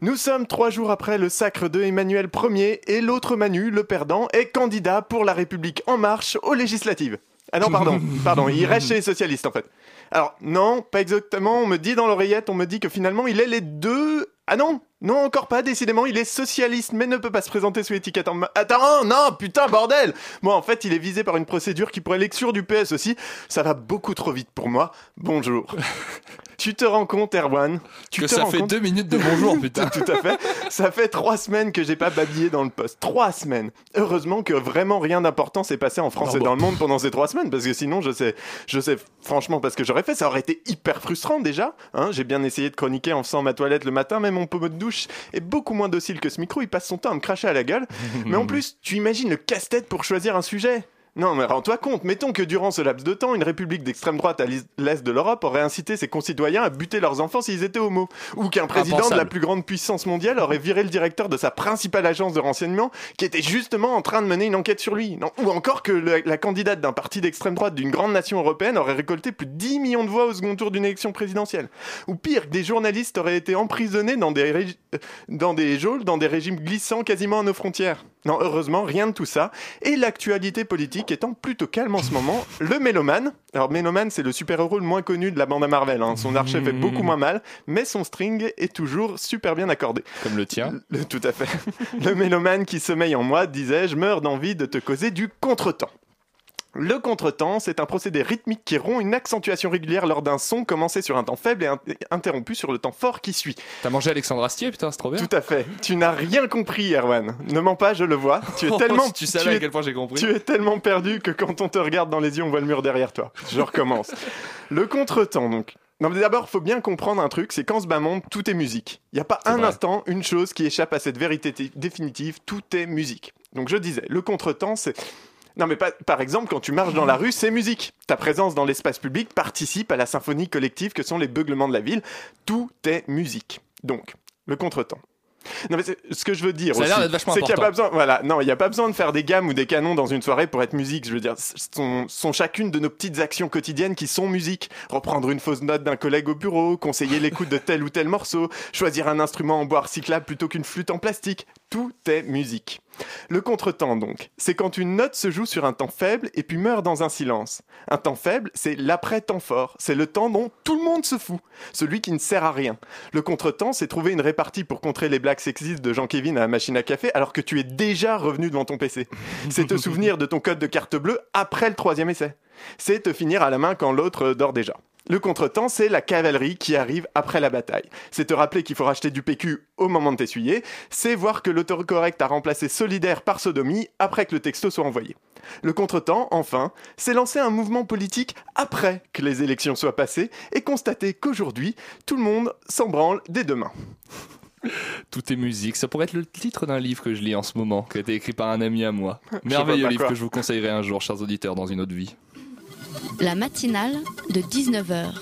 Nous sommes trois jours après le sacre de Emmanuel Ier et l'autre Manu, le perdant, est candidat pour la République en marche aux législatives. Ah non, pardon, [laughs] pardon, il reste chez les socialistes en fait. Alors non, pas exactement, on me dit dans l'oreillette, on me dit que finalement il est les deux... Ah non, non encore pas, décidément, il est socialiste mais ne peut pas se présenter sous étiquette en... Attends, non, putain, bordel Moi en fait, il est visé par une procédure qui pourrait l'exclure du PS aussi. Ça va beaucoup trop vite pour moi. Bonjour. [laughs] tu te rends compte, Erwan? Tu Que te ça rends fait compte deux minutes de bonjour, [laughs] putain. Tout à fait. Ça fait trois semaines que j'ai pas babillé dans le poste. Trois semaines. Heureusement que vraiment rien d'important s'est passé en France Non, et bon. dans le monde pendant ces trois semaines, parce que sinon, je sais, je sais franchement pas ce que j'aurais fait. Ça aurait été hyper frustrant déjà. Hein j'ai bien essayé de chroniquer en faisant ma toilette le matin, mais mon pommeau de douche est beaucoup moins docile que ce micro. Il passe son temps à me cracher à la gueule. [laughs] mais en plus, tu imagines le casse-tête pour choisir un sujet. Non, mais rends-toi compte, mettons que durant ce laps de temps, une république d'extrême droite à l'est de l'Europe aurait incité ses concitoyens à buter leurs enfants s'ils étaient homo. Ou qu'un président de la plus grande puissance mondiale aurait viré le directeur de sa principale agence de renseignement qui était justement en train de mener une enquête sur lui. Non. Ou encore que le- la candidate d'un parti d'extrême droite d'une grande nation européenne aurait récolté plus de 10 millions de voix au second tour d'une élection présidentielle. Ou pire, que des journalistes auraient été emprisonnés dans des, dans des geôles, dans des régimes glissants quasiment à nos frontières. Non, heureusement, rien de tout ça. Et l'actualité politique étant plutôt calme en ce moment, le Mélomane, alors Mélomane c'est le super-héros le moins connu de la bande à Marvel, hein. son archet fait beaucoup moins mal, mais son string est toujours super bien accordé. Comme le tien. Le- tout à fait. [laughs] Le mélomane qui sommeille en moi, disais-je, meurt d'envie de te causer du contretemps. Le contretemps, c'est un procédé rythmique qui rompt une accentuation régulière lors d'un son commencé sur un temps faible et in- interrompu sur le temps fort qui suit. T'as mangé Alexandre Astier, putain, c'est trop bien. Tout à fait. Tu n'as rien compris, Erwan. Ne mens pas, je le vois. Tu es [laughs] Oh, tellement, si tu savais à es- quel point j'ai compris. Tu es tellement perdu que quand on te regarde dans les yeux, on voit le mur derrière toi. Je recommence. le contretemps, donc. Non, mais d'abord, faut bien comprendre un truc, c'est qu'en ce bas monde, tout est musique. Il n'y a pas un vrai. instant, une chose qui échappe à cette vérité définitive, tout est musique. Donc je disais, le contretemps, c'est... Non mais pas- par exemple, quand tu marches dans la rue, c'est musique. Ta présence dans l'espace public participe à la symphonie collective que sont les beuglements de la ville. Tout est musique. Donc, le contretemps. Non mais c'est- ce que je veux dire aussi, c'est qu'il n'y a pas besoin, voilà, non, il n'y a pas besoin de faire des gammes ou des canons dans une soirée pour être musique. Je veux dire, ce sont, sont chacune de nos petites actions quotidiennes qui sont musique. Reprendre une fausse note d'un collègue au bureau, conseiller l'écoute de tel ou tel morceau, choisir un instrument en bois recyclable plutôt qu'une flûte en plastique. Tout est musique. Le contretemps, donc, c'est quand une note se joue sur un temps faible et puis meurt dans un silence. Un temps faible, c'est l'après-temps fort. C'est le temps dont tout le monde se fout. Celui qui ne sert à rien. Le contretemps, c'est trouver une répartie pour contrer les blagues sexistes de Jean-Kévin à la machine à café alors que tu es déjà revenu devant ton PC. [laughs] C'est te souvenir de ton code de carte bleue après le troisième essai. C'est te finir à la main quand l'autre dort déjà. Le contretemps, c'est la cavalerie qui arrive après la bataille. C'est te rappeler qu'il faut racheter du PQ au moment de t'essuyer. C'est voir que l'autocorrect a remplacé solidaire par sodomie après que le texto soit envoyé. Le contretemps, enfin, c'est lancer un mouvement politique après que les élections soient passées et constater qu'aujourd'hui, tout le monde s'en branle dès demain. [laughs] Tout est musique. Ça pourrait être le titre d'un livre que je lis en ce moment, qui a été écrit par un ami à moi. Merveilleux livre que je vous conseillerais un jour, chers auditeurs, dans une autre vie. La matinale de 19h.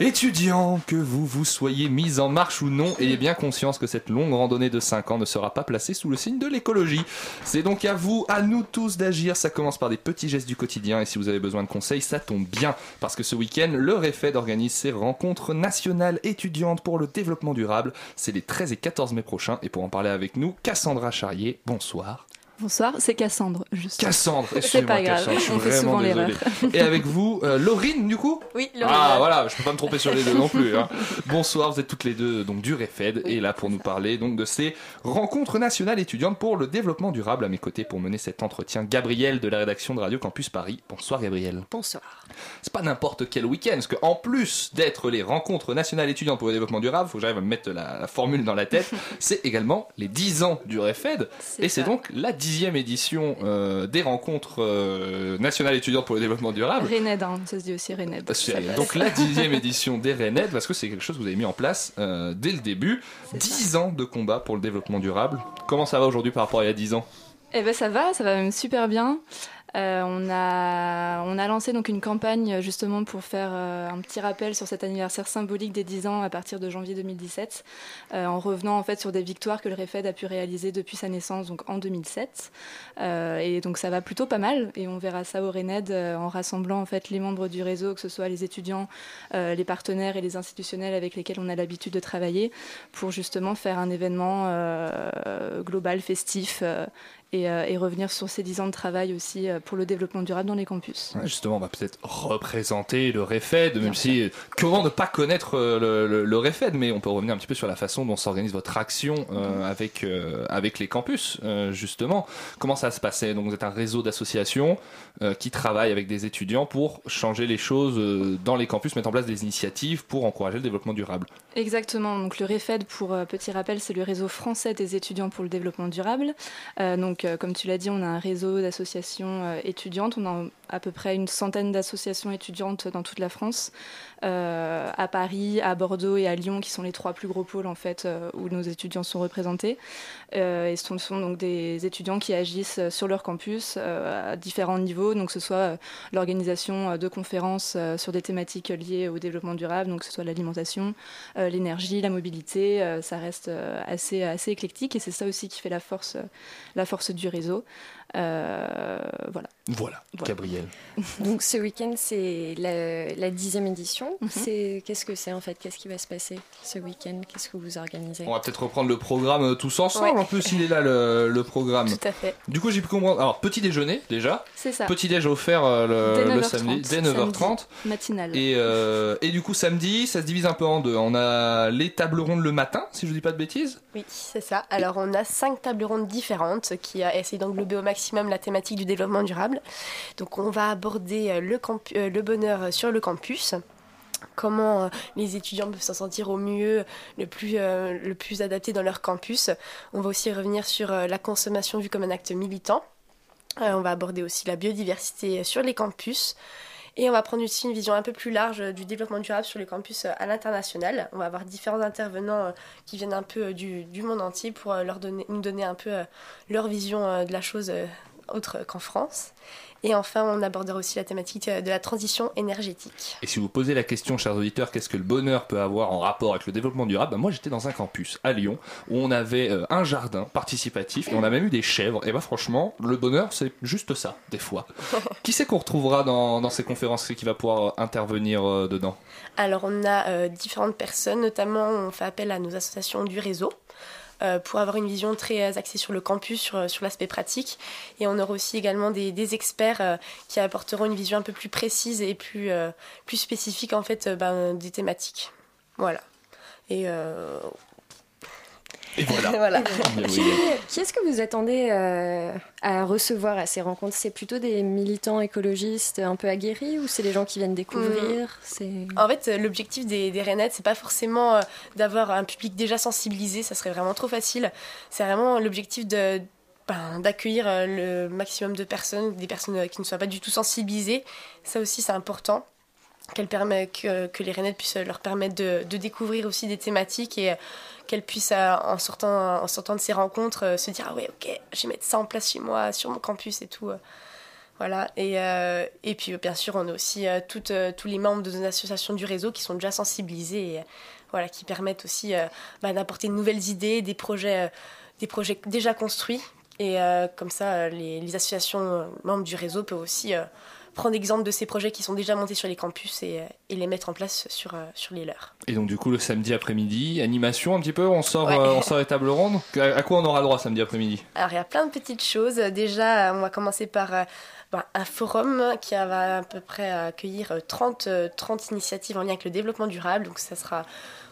Étudiants, que vous vous soyez mis en marche ou non, ayez bien conscience que cette longue randonnée de 5 ans ne sera pas placée sous le signe de l'écologie. C'est donc à vous, à nous tous d'agir. Ça commence par des petits gestes du quotidien et si vous avez besoin de conseils, ça tombe bien. Parce que ce week-end, le REFED organise ses rencontres nationales étudiantes pour le développement durable. C'est les 13 et 14 mai prochains et pour en parler avec nous, Cassandra Charrier, bonsoir. Bonsoir, c'est Cassandre, juste. Cassandre, C'est excusez-moi, pas grave, Cassandre, je suis on fait vraiment souvent désolé. l'erreur. Et avec vous, euh, Laurine, du coup Oui, Laurine. Ah voilà, je peux pas me tromper sur les deux non plus. hein. Bonsoir, vous êtes toutes les deux donc du REFED et là pour nous parler donc de ces rencontres nationales étudiantes pour le développement durable. À mes côtés pour mener cet entretien, Gabriel de la rédaction de Radio Campus Paris. Bonsoir Gabriel. Bonsoir. C'est pas n'importe quel week-end, parce qu'en plus d'être les rencontres nationales étudiantes pour le développement durable, faut que j'arrive à me mettre la, la formule dans la tête, [laughs] c'est également les 10 ans du REFED. Et c'est donc la dixième édition euh, des rencontres euh, nationales étudiantes pour le développement durable. Rened, hein, ça se dit aussi Rened. Donc la [laughs] dixième édition des RENED, parce que c'est quelque chose que vous avez mis en place euh, dès le début. 10 ans de combat pour le développement durable. Comment ça va aujourd'hui par rapport à il y a 10 ans? Eh ben ça va, ça va même super bien. Euh, on, a, lancé donc une campagne justement pour faire euh, un petit rappel sur cet anniversaire symbolique des 10 ans à partir de janvier 2017, euh, en revenant en fait sur des victoires que le REFED a pu réaliser depuis sa naissance, donc en 2007. Euh, et donc ça va plutôt pas mal, et on verra ça au RENED en rassemblant en fait les membres du réseau, que ce soit les étudiants, les partenaires et les institutionnels avec lesquels on a l'habitude de travailler, pour justement faire un événement global, festif. Euh, et, euh, et revenir sur ces 10 ans de travail aussi euh, pour le développement durable dans les campus. Ouais, Justement, on va peut-être représenter le REFED, même si comment ne pas connaître euh, le, le, le REFED, mais on peut revenir un petit peu sur la façon dont s'organise votre action euh, avec euh, avec les campus, euh, justement. Comment ça se passait? Donc, vous êtes un réseau d'associations euh, qui travaillent avec des étudiants pour changer les choses euh, dans les campus, mettre en place des initiatives pour encourager le développement durable. Exactement. Donc le REFED, pour euh, petit rappel, c'est le réseau français des étudiants pour le développement durable. Euh, comme tu l'as dit, on a un réseau d'associations euh, étudiantes. On a à peu près une centaine d'associations étudiantes dans toute la France, euh, à Paris, à Bordeaux et à Lyon, qui sont les trois plus gros pôles en fait euh, où nos étudiants sont représentés. Et ce sont, donc des étudiants qui agissent sur leur campus à différents niveaux, donc que ce soit l'organisation de conférences sur des thématiques liées au développement durable, donc que ce soit l'alimentation, l'énergie, la mobilité, ça reste assez, assez éclectique et c'est ça aussi qui fait la force, la force du réseau. Euh, voilà. Voilà, Gabriel. [laughs] Donc ce week-end, c'est la, la dixième édition. Mhm. C'est Qu'est-ce que c'est en fait? Qu'est-ce qui va se passer ce week-end? Qu'est-ce que vous organisez? On va peut-être reprendre le programme euh, tous ensemble. Ouais. En plus, il est là le, le programme. Tout à fait. Du coup, j'ai pu comprendre. Alors, petit déjeuner déjà. C'est ça. Petit déj offert euh, Dès le, le 9h30, samedi dès samedi. 9h30. Matinale. Et, euh, et du coup, samedi, ça se divise un peu en deux. On a les tables rondes le matin, si je dis pas de bêtises. Oui, c'est ça. Alors, on a cinq tables rondes différentes qui a essayé d'englober au maximum la thématique du développement durable. Donc, on va aborder euh, euh, le bonheur sur le campus. Comment euh, les étudiants peuvent s'en sentir au mieux, le plus, euh, adapté dans leur campus. On va aussi revenir sur euh, la consommation vue comme un acte militant. Euh, on va aborder aussi la biodiversité sur les campus. Et on va prendre aussi une vision un peu plus large euh, du développement durable sur les campus euh, à l'international. On va avoir différents intervenants euh, qui viennent un peu du, monde entier pour nous donner un peu leur vision de la chose autre qu'en France. Et enfin, on abordera aussi la thématique euh, de la transition énergétique. Et si vous posez la question, chers auditeurs, qu'est-ce que le bonheur peut avoir en rapport avec le développement durable bah, Moi, j'étais dans un campus à Lyon où on avait euh, un jardin participatif et on a même eu des chèvres. Et bah, franchement, le bonheur, c'est juste ça, des fois. [laughs] qui c'est qu'on retrouvera dans, dans ces conférences qui va pouvoir euh, intervenir dedans? Alors, on a euh, différentes personnes, notamment on fait appel à nos associations du réseau. Euh, pour avoir une vision très euh, axée sur le campus, sur, sur l'aspect pratique. Et on aura aussi également des, des experts euh, qui apporteront une vision un peu plus précise et plus, euh, plus spécifique en fait euh, ben, des thématiques. Voilà. Et, euh, Et voilà. [laughs] Voilà. Qui, qui est-ce que vous attendez euh, à recevoir à ces rencontres? C'est plutôt des militants écologistes un peu aguerris ou c'est des gens qui viennent découvrir? C'est En fait, euh, l'objectif des, des Rainettes, c'est pas forcément euh, d'avoir un public déjà sensibilisé, ça serait vraiment trop facile. C'est vraiment l'objectif de ben, d'accueillir le maximum de personnes, des personnes qui ne soient pas du tout sensibilisées. Ça aussi, c'est important. Qu'elle permet, que, les Rainettes puissent leur permettre de, découvrir aussi des thématiques et euh, qu'elles puissent, euh, en sortant, en sortant de ces rencontres, euh, se dire Ah ouais, ok, je vais mettre ça en place chez moi, sur mon campus et tout. euh. Voilà, et, euh, et puis euh, bien sûr, on a aussi euh, toutes, euh, tous les membres de nos associations du réseau qui sont déjà sensibilisés et euh, voilà, qui permettent aussi euh, bah, d'apporter de nouvelles idées, des projets, euh, des projets déjà construits. Et euh, comme ça, euh, les, les associations euh, membres du réseau peuvent aussi euh, prendre exemple de ces projets qui sont déjà montés sur les campus et, euh, et les mettre en place sur, euh, sur les leurs. Et donc du coup le samedi après-midi, animation un petit peu, on sort, euh, on sort les tables rondes. À, à quoi on aura droit samedi après-midi? Alors il y a plein de petites choses. Déjà, on va commencer par ben, un forum qui va à peu près accueillir euh, 30, euh, 30 initiatives en lien avec le développement durable. Donc ça sera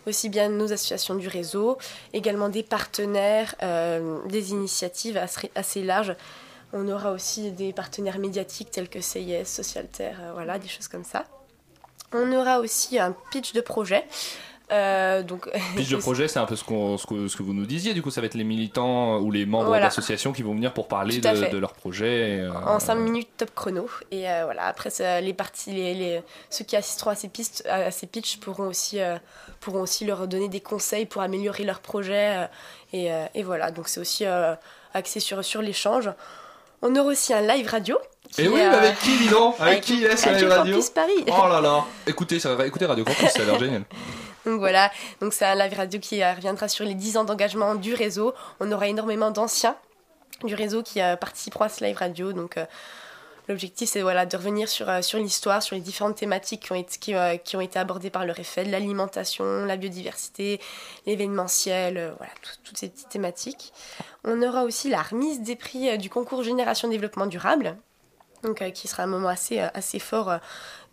aussi bien nos associations du réseau, également des partenaires, euh, des initiatives assez, assez larges. On aura aussi des partenaires médiatiques tels que CIS, Socialterre, euh, voilà, des choses comme ça. On aura aussi un pitch de projet. Euh, donc, [laughs] Pitch de [laughs] projet, c'est un peu ce, ce, que, ce que vous nous disiez. Du coup, ça va être les militants ou les membres Voilà. d'associations qui vont venir pour parler de, leur projet. euh, en 5 minutes top chrono. Et euh, voilà, après, ça, les parties, les, les- ceux qui assisteront à ces, pistes, à, ces pitchs pourront aussi, euh, pourront aussi leur donner des conseils pour améliorer leur projet. euh, et, euh, et voilà, donc c'est aussi euh, axé sur, sur l'échange. On aura aussi un live radio. Et qui oui, mais euh, avec qui, dis donc [laughs] Avec qui est-ce la radio Campus Paris. Oh là là Écoutez, ça, écoutez Radio Campus, ça a l'air génial. [laughs] Donc voilà, donc c'est un live radio qui euh, reviendra sur les 10 ans d'engagement du réseau. On aura énormément d'anciens du réseau qui euh, participeront à ce live radio. Donc l'objectif c'est voilà, de revenir sur, euh, sur l'histoire, sur les différentes thématiques qui ont été, qui, euh, ont été abordées par le REFED, l'alimentation, la biodiversité, l'événementiel, euh, voilà, tout- toutes ces petites thématiques. On aura aussi la remise des prix du concours Génération Développement Durable. Donc, euh, qui sera un moment assez, euh, assez fort euh,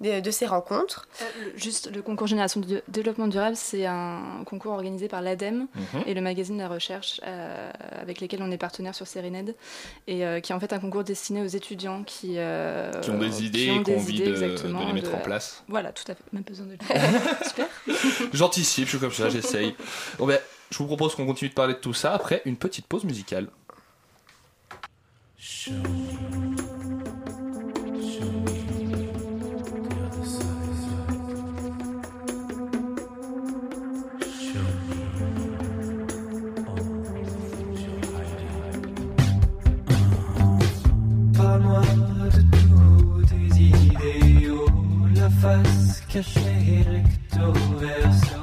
de, de ces rencontres. Euh, le- juste, le concours Génération de Développement Durable, c'est un concours organisé par l'ADEME Mhm. et le magazine de la recherche euh, avec lesquels on est partenaire sur Sérénède et euh, qui est en fait un concours destiné aux étudiants qui, euh, Qui ont des idées et ont qui ont des envie de- de les mettre en place. Voilà, tout à fait. Même besoin de le. [laughs] Super. J'anticipe, je suis comme ça, j'essaye. Bon ben, je vous propose qu'on continue de parler de tout ça après une petite pause musicale. Face cachée recto verso.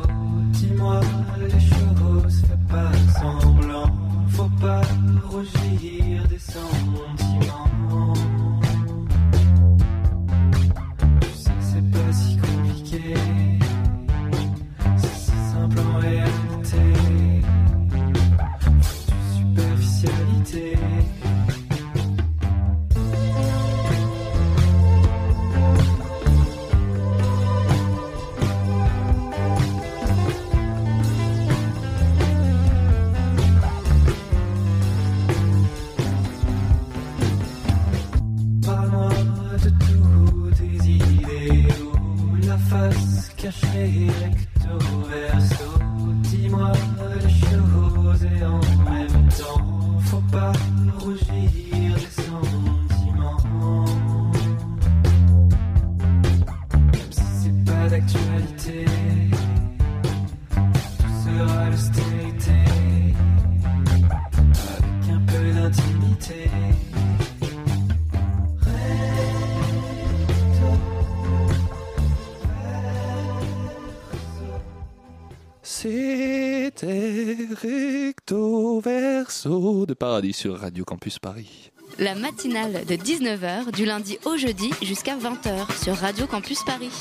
Dis-moi les choses, fais pas semblant, faut pas rougir des sentiments. Sur Radio Campus Paris. La matinale de 19h du lundi au jeudi jusqu'à 20h sur Radio Campus Paris.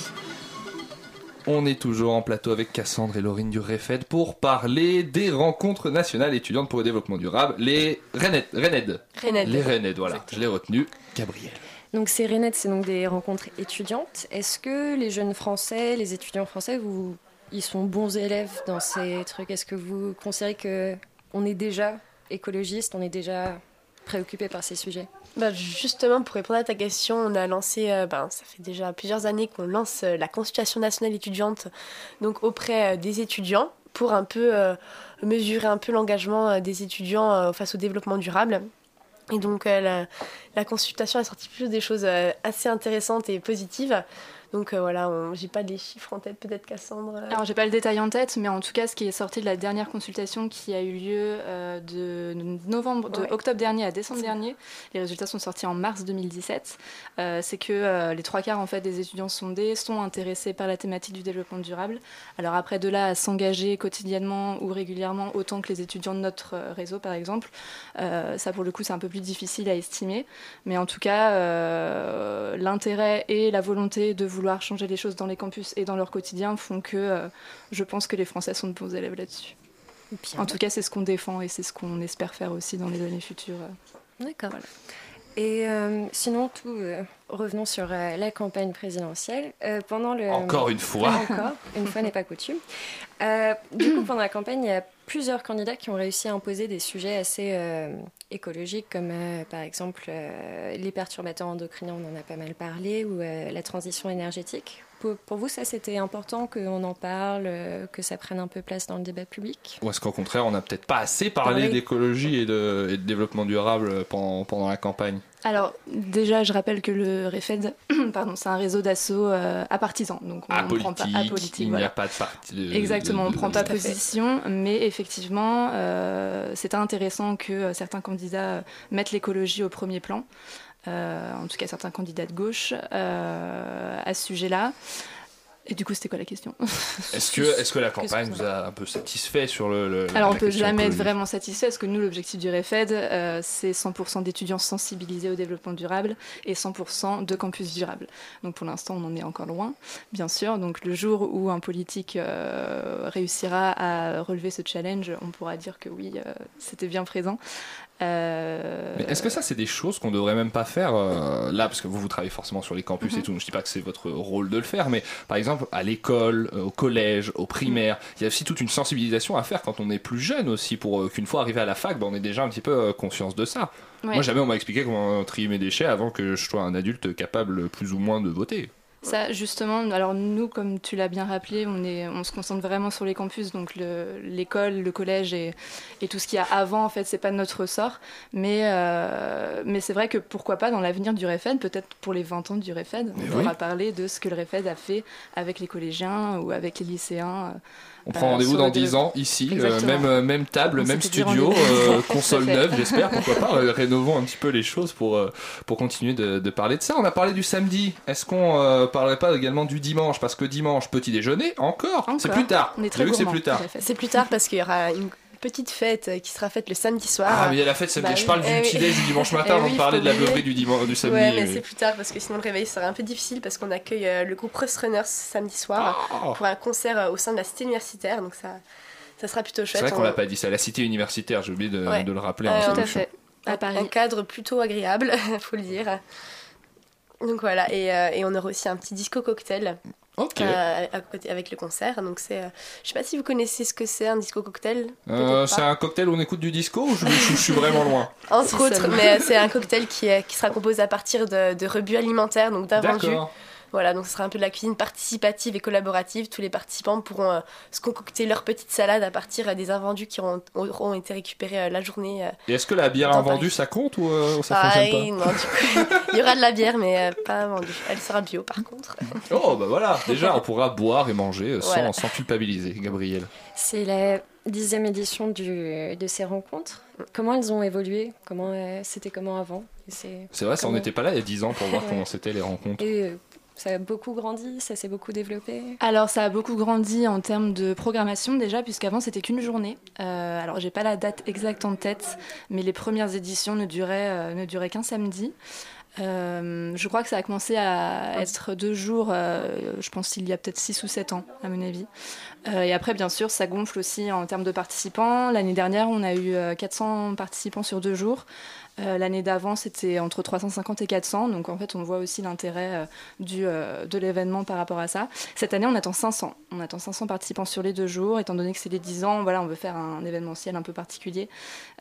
On est toujours en plateau avec Cassandre et Laurine du REFED pour parler des rencontres nationales étudiantes pour le développement durable, les RENED. RENED. RENED. Les RENED, voilà, je l'ai retenu. Gabriel. Donc ces RENET, c'est donc des rencontres étudiantes. Est-ce que les jeunes français, les étudiants français, vous, ils sont bons élèves dans ces trucs? Est-ce que vous considérez que on est déjà écologiste, on est déjà préoccupé par ces sujets Bah, justement, pour répondre à ta question, on a lancé, euh, ben, ça fait déjà plusieurs années qu'on lance euh, la consultation nationale étudiante donc auprès euh, des étudiants pour un peu mesurer un peu l'engagement des étudiants face au développement durable. Et donc la, consultation a sorti plutôt des choses assez intéressantes et positives. Donc euh, voilà, j'ai pas les chiffres en tête, peut-être Cassandre. euh. Alors, j'ai pas le détail en tête, mais en tout cas, ce qui est sorti de la dernière consultation qui a eu lieu euh, de novembre, de Ouais. octobre dernier à décembre dernier, les résultats sont sortis en mars 2017. euh, c'est que les trois quarts en fait des étudiants sondés sont intéressés par la thématique du développement durable. Alors après, de là à s'engager quotidiennement ou régulièrement autant que les étudiants de notre réseau, par exemple, ça pour le coup c'est un peu plus difficile à estimer. Mais en tout cas, l'intérêt et la volonté de vouloir changer les choses dans les campus et dans leur quotidien font que euh, je pense que les Français sont de bons élèves là-dessus. En tout cas, c'est ce qu'on défend et c'est ce qu'on espère faire aussi dans les années futures. D'accord. Et euh, sinon, tout, euh, revenons sur euh, la campagne présidentielle. Euh, pendant le... Encore une fois. [laughs] Encore, une fois n'est pas coutume. Euh, du coup, pendant la campagne, il y a plusieurs candidats qui ont réussi à imposer des sujets assez euh, écologiques, comme euh, par exemple euh, les perturbateurs endocriniens, on en a pas mal parlé, ou euh, la transition énergétique. Pour, pour vous, ça, c'était important qu'on en parle, que ça prenne un peu place dans le débat public? Ou est-ce qu'au contraire, on n'a peut-être pas assez parlé. d'écologie et de, et de développement durable pendant, pendant la campagne? Alors, déjà, je rappelle que le REFED, [clears throat] pardon, c'est un réseau d'assaut euh, à partisans. Donc, on ne prend pas Apolitique, apolitique. il n'y voilà. a pas de parti. de- Exactement, de- on ne prend pas à position, mais effectivement, euh, c'était intéressant que euh, certains candidats euh, mettent l'écologie au premier plan, Euh, en tout cas certains candidats de gauche, à ce sujet-là. Et du coup, c'était quoi la question? Est-ce que, est que la campagne vous a un peu satisfait sur le. le- Alors, on peut question jamais être vraiment satisfait parce que nous, l'objectif du REFED, euh, c'est 100% d'étudiants sensibilisés au développement durable et 100% de campus durables. Donc, pour l'instant, on en est encore loin, bien sûr. Donc, le jour où un politique euh, réussira à relever ce challenge, on pourra dire que oui, euh, c'était bien présent. Euh, Mais est-ce que ça, c'est des choses qu'on devrait même pas faire euh, là Parce que vous, vous travaillez forcément sur les campus Mhm. et tout. Je dis pas que c'est votre rôle de le faire, mais par exemple, à l'école, euh, au collège, au primaire, il y a aussi toute une sensibilisation à faire quand on est plus jeune aussi, pour euh, qu'une fois arrivé à la fac, ben, on ait déjà un petit peu conscience de ça. Ouais. Moi, jamais on m'a expliqué comment trier mes déchets avant que je sois un adulte capable plus ou moins de voter. Ça, justement, alors nous, comme tu l'as bien rappelé, on, est, on se concentre vraiment sur les campus, donc le- l'école, le, collège et, et tout ce qu'il y a avant, en fait, c'est pas de notre ressort. Mais, euh, mais c'est vrai que pourquoi pas, dans l'avenir du REFED, peut-être pour les 20 ans du REFED, on Mais pourra oui. parler de ce que le REFED a fait avec les collégiens ou avec les lycéens. euh, On prend euh, rendez-vous dans le 10 développement. ans, ici, euh, même, euh, même table, même studio, euh, [laughs] console neuve, j'espère, pourquoi pas, euh, rénovons un petit peu les choses pour, euh, pour continuer de, de parler de ça. On a parlé du samedi, est-ce qu'on euh, parlerait pas également du dimanche? Parce que dimanche, petit déjeuner, encore, c'est plus tard. On est J'ai très vu que c'est gourmand, plus tard. C'est plus tard parce qu'il y aura une petite fête euh, qui sera faite le samedi soir. Ah, mais il y a la fête samedi. Bah je oui. parle du Eh petit déj du dimanche [laughs] matin Eh avant oui, de parler de la beuverie du, dimanche, du samedi. Ouais, mais oui. c'est plus tard parce que sinon le réveil serait un peu difficile parce qu'on accueille euh, le groupe Rust Runners samedi soir Oh. pour un concert euh, au sein de la cité universitaire. Donc ça, ça sera plutôt C'est chouette. vrai qu'on On- l'a pas dit, c'est la cité universitaire, j'ai oublié de, Ouais. de le rappeler. Euh, en Tout à introduction. fait. À Paris. Un cadre plutôt agréable, [laughs] faut le dire. Donc voilà, et, euh, et on aura aussi un petit disco cocktail. Euh, à côté avec le concert. Donc c'est, euh, je sais pas si vous connaissez ce que c'est un disco cocktail. Euh, c'est un cocktail où on écoute du disco ou je, je- je suis vraiment loin? [laughs] Entre autres, mais [laughs] c'est un cocktail qui, est- qui sera composé à partir de, de rebus alimentaires, donc d'invendus. D'accord. Voilà, donc ce sera un peu de la cuisine participative et collaborative. Tous les participants pourront euh, se concocter leur petite salade à partir euh, des invendus qui auront, auront été récupérés euh, la journée. euh. Et est-ce que la bière invendue ça compte ou euh, ça Ah, fonctionne oui, non, du coup, [laughs] il y aura de la bière, mais euh, pas vendue. Elle sera bio par contre. pas [laughs] Oh bah voilà, déjà on pourra boire et manger sans, Voilà. sans culpabiliser, Gabriel. C'est la dixième édition du, de ces rencontres. Comment elles ont évolué? Comment euh, C'était comment avant? C'est C'est vrai, ça on n'était pas là il y a 10 ans pour voir Ouais. comment c'était les rencontres. Et euh, ça a beaucoup grandi, ça s'est beaucoup développé. Alors ça a beaucoup grandi en termes de programmation déjà, puisqu'avant c'était qu'une journée. Euh, alors j'ai pas la date exacte en tête, mais les premières éditions ne duraient, euh, duraient qu'un samedi. Euh, je crois que ça a commencé à être deux jours, euh, je pense il y a peut-être 6 ou 7 ans à mon avis. Et après bien sûr ça gonfle aussi en termes de participants. L'année dernière on a eu euh, 400 participants sur deux jours. Euh, L'année d'avant, c'était entre 350 et 400. Donc, en fait, on voit aussi l'intérêt euh, du, euh, de l'événement par rapport à ça. Cette année, on attend 500. On attend 500 participants sur les deux jours. Étant donné que c'est les 10 ans, voilà, on veut faire un événementiel un peu particulier.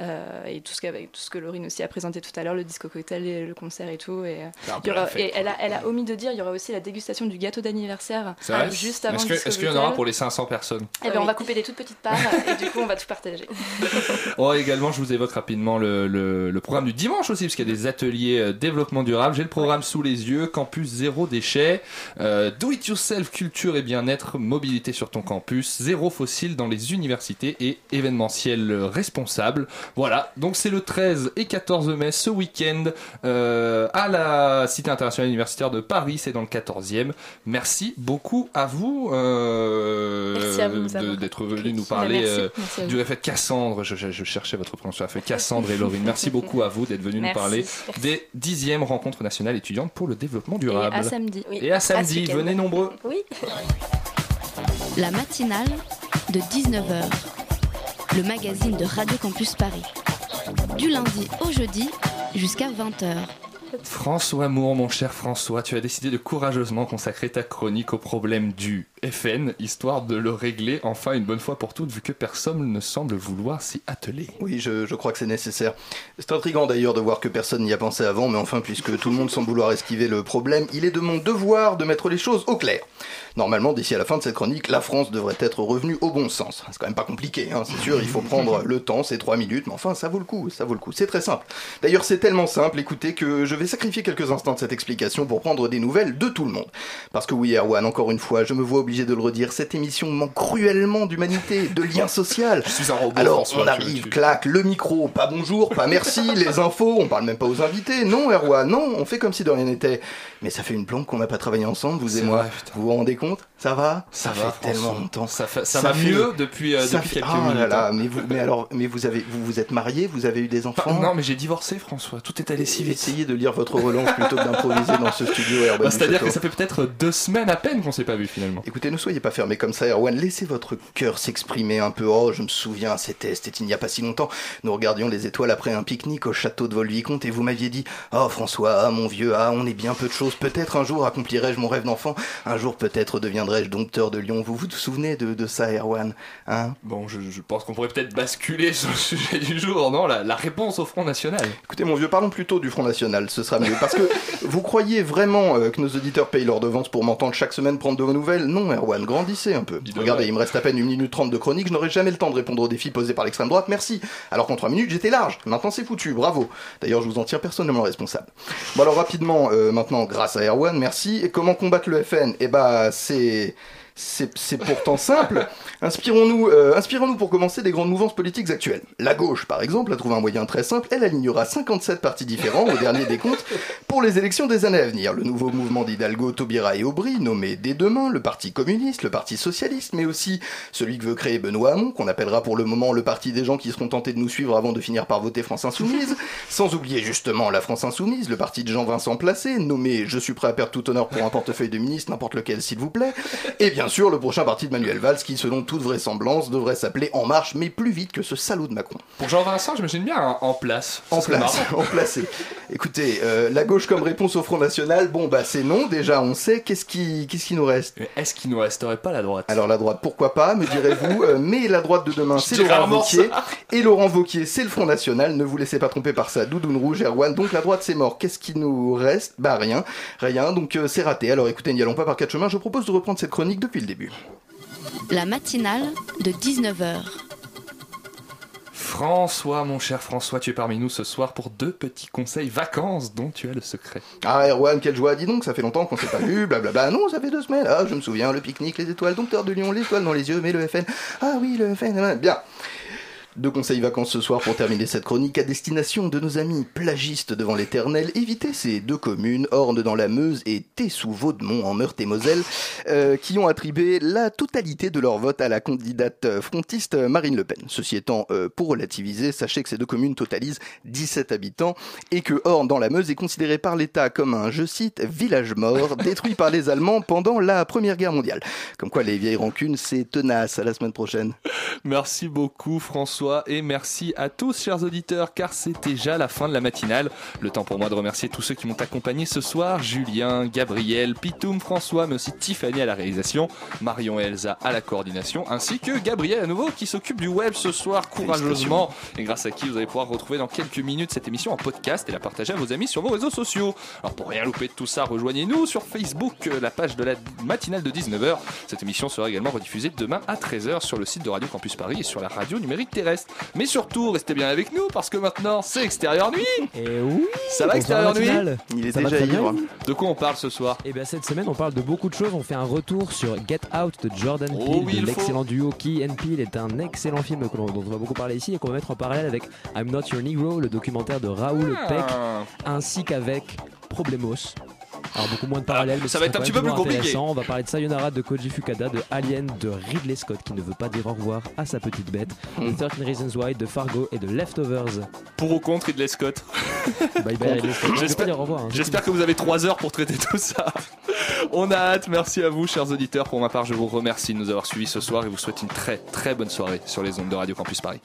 Euh, et tout ce, qu'avec, tout ce que Laurine aussi a présenté tout à l'heure, le disco cocktail et le concert et tout. Et, il y aura- elle, a, elle a omis de dire, il y aura aussi la dégustation du gâteau d'anniversaire juste avant Est-ce qu'il y en aura pour les 500 personnes? Eh ben, on va couper des toutes petites parts et du coup, on va tout partager. [laughs] [laughs] Oh, également, je vous évoque rapidement le, le- le programme programme du dimanche aussi, parce qu'il y a des ateliers euh, développement durable. J'ai le programme sous les yeux, campus zéro déchet, euh, do it yourself, culture et bien-être, mobilité sur ton campus, zéro fossile dans les universités et événementiel responsable. Voilà, donc c'est le 13 et 14 mai ce week-end euh, à la Cité internationale universitaire de Paris, c'est dans le 14e. Merci beaucoup à vous, euh, d'être venu nous parler Merci. euh, Merci à du réfait Cassandre. Je, je- je cherchais votre prononciation. Cassandre et Laurine. Merci beaucoup à vous d'être venus nous parler [laughs] des 10e rencontres nationales étudiantes pour le développement durable. Et à samedi. Et à samedi, venez nombreux. Oui. La matinale de 19h, le magazine de Radio Campus Paris. Du lundi au jeudi jusqu'à 20h. François Moore, mon cher François, tu as décidé de courageusement consacrer ta chronique au problème du FN, histoire de le régler enfin une bonne fois pour toutes, vu que personne ne semble vouloir s'y atteler. Oui, je, je crois que c'est nécessaire. C'est intriguant d'ailleurs de voir que personne n'y a pensé avant, mais enfin, puisque tout le monde semble vouloir esquiver le problème, il est de mon devoir de mettre les choses au clair. Normalement, d'ici à la fin de cette chronique, la France devrait être revenue au bon sens. C'est quand même pas compliqué, hein, c'est sûr, il faut prendre le temps, c'est trois minutes, mais enfin, ça vaut le coup, ça vaut le coup. C'est très simple. D'ailleurs, c'est tellement simple, écoutez, que je vais sacrifier quelques instants de cette explication pour prendre des nouvelles de tout le monde. Parce que oui, Erwan, encore une fois, je me vois obligé de le redire, cette émission manque cruellement d'humanité, de lien social. Je suis un robot, Alors, François, on arrive, tu- claque, le micro, pas bonjour, pas merci, [laughs] les infos, on parle même pas aux invités. Non, Erwan, non, on fait comme si de rien n'était. Mais ça fait une planque qu'on n'a pas travaillé ensemble, vous et moi. vrai, vous vous rendez compte? Ça va? Ça fait va, tellement François. longtemps. Ça fait- ça va mieux depuis, euh, depuis fait- quelques Ah minutes, là, hein. mais vous, mais alors, mais vous avez, vous vous êtes marié, vous avez eu des enfants? non, mais j'ai divorcé, François. Tout est allé si vite. Essayez de lire votre relance plutôt que d'improviser dans ce studio. Bah, C'est-à-dire que ça fait peut-être deux semaines à peine qu'on s'est pas vu finalement. Écoutez, ne soyez pas fermé comme ça, Erwan. Laissez votre cœur s'exprimer un peu. Oh, je me souviens, c'était c'était il n'y a pas si longtemps. Nous regardions les étoiles après un pique-nique au château de Volvicomte et vous m'aviez dit Oh, François, ah, mon vieux, ah, on est bien peu de choses. Peut-être un jour accomplirai-je mon rêve d'enfant. Un jour, peut-être deviendrai-je dompteur de Lyon. Vous vous souvenez de, de ça, Erwan Hein? Bon, je, je pense qu'on pourrait peut-être basculer sur le sujet du jour, non? La, la réponse au Front National. Écoutez, mon vieux, parlons plutôt du Front National, ce sera mieux. Parce que [laughs] vous croyez vraiment euh, que nos auditeurs payent leur devance pour m'entendre chaque semaine prendre de vos nouvelles? Non, Erwan, grandissez un peu. Regardez, il me reste à peine une minute trente de chronique, je n'aurai jamais le temps de répondre aux défis posés par l'extrême droite, merci. Alors qu'en trois minutes, j'étais large. Maintenant, c'est foutu, bravo. D'ailleurs, je vous en tiens personnellement responsable. Bon, alors rapidement, euh, maintenant, grâce à Erwan, merci. Et comment combattre le FN? Eh bah, c'est. C'est pourtant simple. Inspirons-nous euh, inspirons-nous pour commencer des grandes mouvances politiques actuelles. La gauche, par exemple, a trouvé un moyen très simple. Elle alignera 57 partis différents au dernier des comptes pour les élections des années à venir. Le nouveau mouvement d'Hidalgo, Taubira et Aubry, nommé dès demain le Parti communiste, le Parti socialiste, mais aussi celui que veut créer Benoît Hamon, qu'on appellera pour le moment le parti des gens qui seront tentés de nous suivre avant de finir par voter France Insoumise. Sans oublier justement la France Insoumise, le parti de Jean-Vincent Placé, nommé Je suis prêt à perdre tout honneur pour un portefeuille de ministre, n'importe lequel s'il vous plaît. Bien sûr, le prochain parti de Manuel Valls, qui selon toute vraisemblance devrait s'appeler En Marche, mais plus vite que ce salaud de Macron. Pour Jean-Vincent, j'imagine bien en, en place. [laughs] En place, en placé. Écoutez, euh, la gauche comme réponse au Front National, bon bah c'est non, déjà on sait, qu'est-ce qui, qu'est-ce qui nous reste? Est-ce qu'il nous resterait pas la droite? Alors la droite, pourquoi pas, me direz-vous, euh, mais la droite de demain, c'est Laurent ça. et Laurent Wauquiez, c'est le Front National, ne vous laissez pas tromper par ça, doudoune rouge, Erwan, donc la droite c'est mort, qu'est-ce qui nous reste? Bah rien, rien, donc euh, c'est raté, alors écoutez, n'y allons pas par quatre chemins, je propose de reprendre cette chronique depuis le début. La matinale de 19h. François, mon cher François, tu es parmi nous ce soir pour deux petits conseils vacances dont tu as le secret. Ah Erwan, quelle joie, dis donc, ça fait longtemps qu'on s'est pas vu, blablabla. Non, ça fait deux semaines. Ah, je me souviens, le pique-nique, les étoiles, dompteur de Lyon, l'étoile dans les yeux, mais le FN. Ah oui, le FN, bien. Deux conseils vacances ce soir pour terminer cette chronique à destination de nos amis plagistes devant l'éternel. Évitez ces deux communes, Orne dans la Meuse et Tessou-Vaudemont en Meurthe-et-Moselle, euh, qui ont attribué la totalité de leur vote à la candidate frontiste Marine Le Pen. Ceci étant, euh, pour relativiser, sachez que ces deux communes totalisent 17 habitants et que Orne dans la Meuse est considéré par l'État comme un, je cite, village mort, [laughs] détruit par les Allemands pendant la Première Guerre mondiale. Comme quoi les vieilles rancunes, c'est tenace. À la semaine prochaine. Merci beaucoup François et merci à tous chers auditeurs car c'est déjà la fin de la matinale. Le temps pour moi de remercier tous ceux qui m'ont accompagné ce soir, Julien, Gabriel, Pitoum, François, mais aussi Tiffany à la réalisation, Marion et Elsa à la coordination, ainsi que Gabriel à nouveau qui s'occupe du web ce soir courageusement et grâce à qui vous allez pouvoir retrouver dans quelques minutes cette émission en podcast et la partager à vos amis sur vos réseaux sociaux. Alors pour rien louper de tout ça, rejoignez-nous sur Facebook, euh, la page de la matinale de 19h. Cette émission sera également rediffusée demain à 13h sur le site de Radio Campus Paris et sur la radio numérique terrestre. Reste. Mais surtout, restez bien avec nous parce que maintenant, c'est Extérieur Nuit. Et oui Ça va, Extérieur Nuit. Il est Ça déjà ivre. De quoi on parle ce soir Et bien cette semaine on parle de beaucoup de choses, on fait un retour sur Get Out de Jordan Oh Peele, oui, l'excellent duo Key and Peele est un excellent film dont on va beaucoup parler ici et qu'on va mettre en parallèle avec I'm Not Your Negro, le documentaire de Raoul Ah. Peck, ainsi qu'avec Problemos. Alors beaucoup moins de parallèles, mais ça va être un petit peu plus compliqué. On va parler de Sayonara de Koji Fukada, de Alien, de Ridley Scott qui ne veut pas dire au revoir à sa petite bête, de 13 Reasons Why, de Fargo et de Leftovers. Pour ou contre Ridley Scott Bye bye Ridley Scott. Je vais pas J'espère dire au revoir. hein, j'espère que vous avez 3 heures pour traiter tout ça. On a hâte, merci à vous chers auditeurs. Pour ma part, je vous remercie de nous avoir suivis ce soir et vous souhaite une très très bonne soirée sur les ondes de Radio Campus Paris.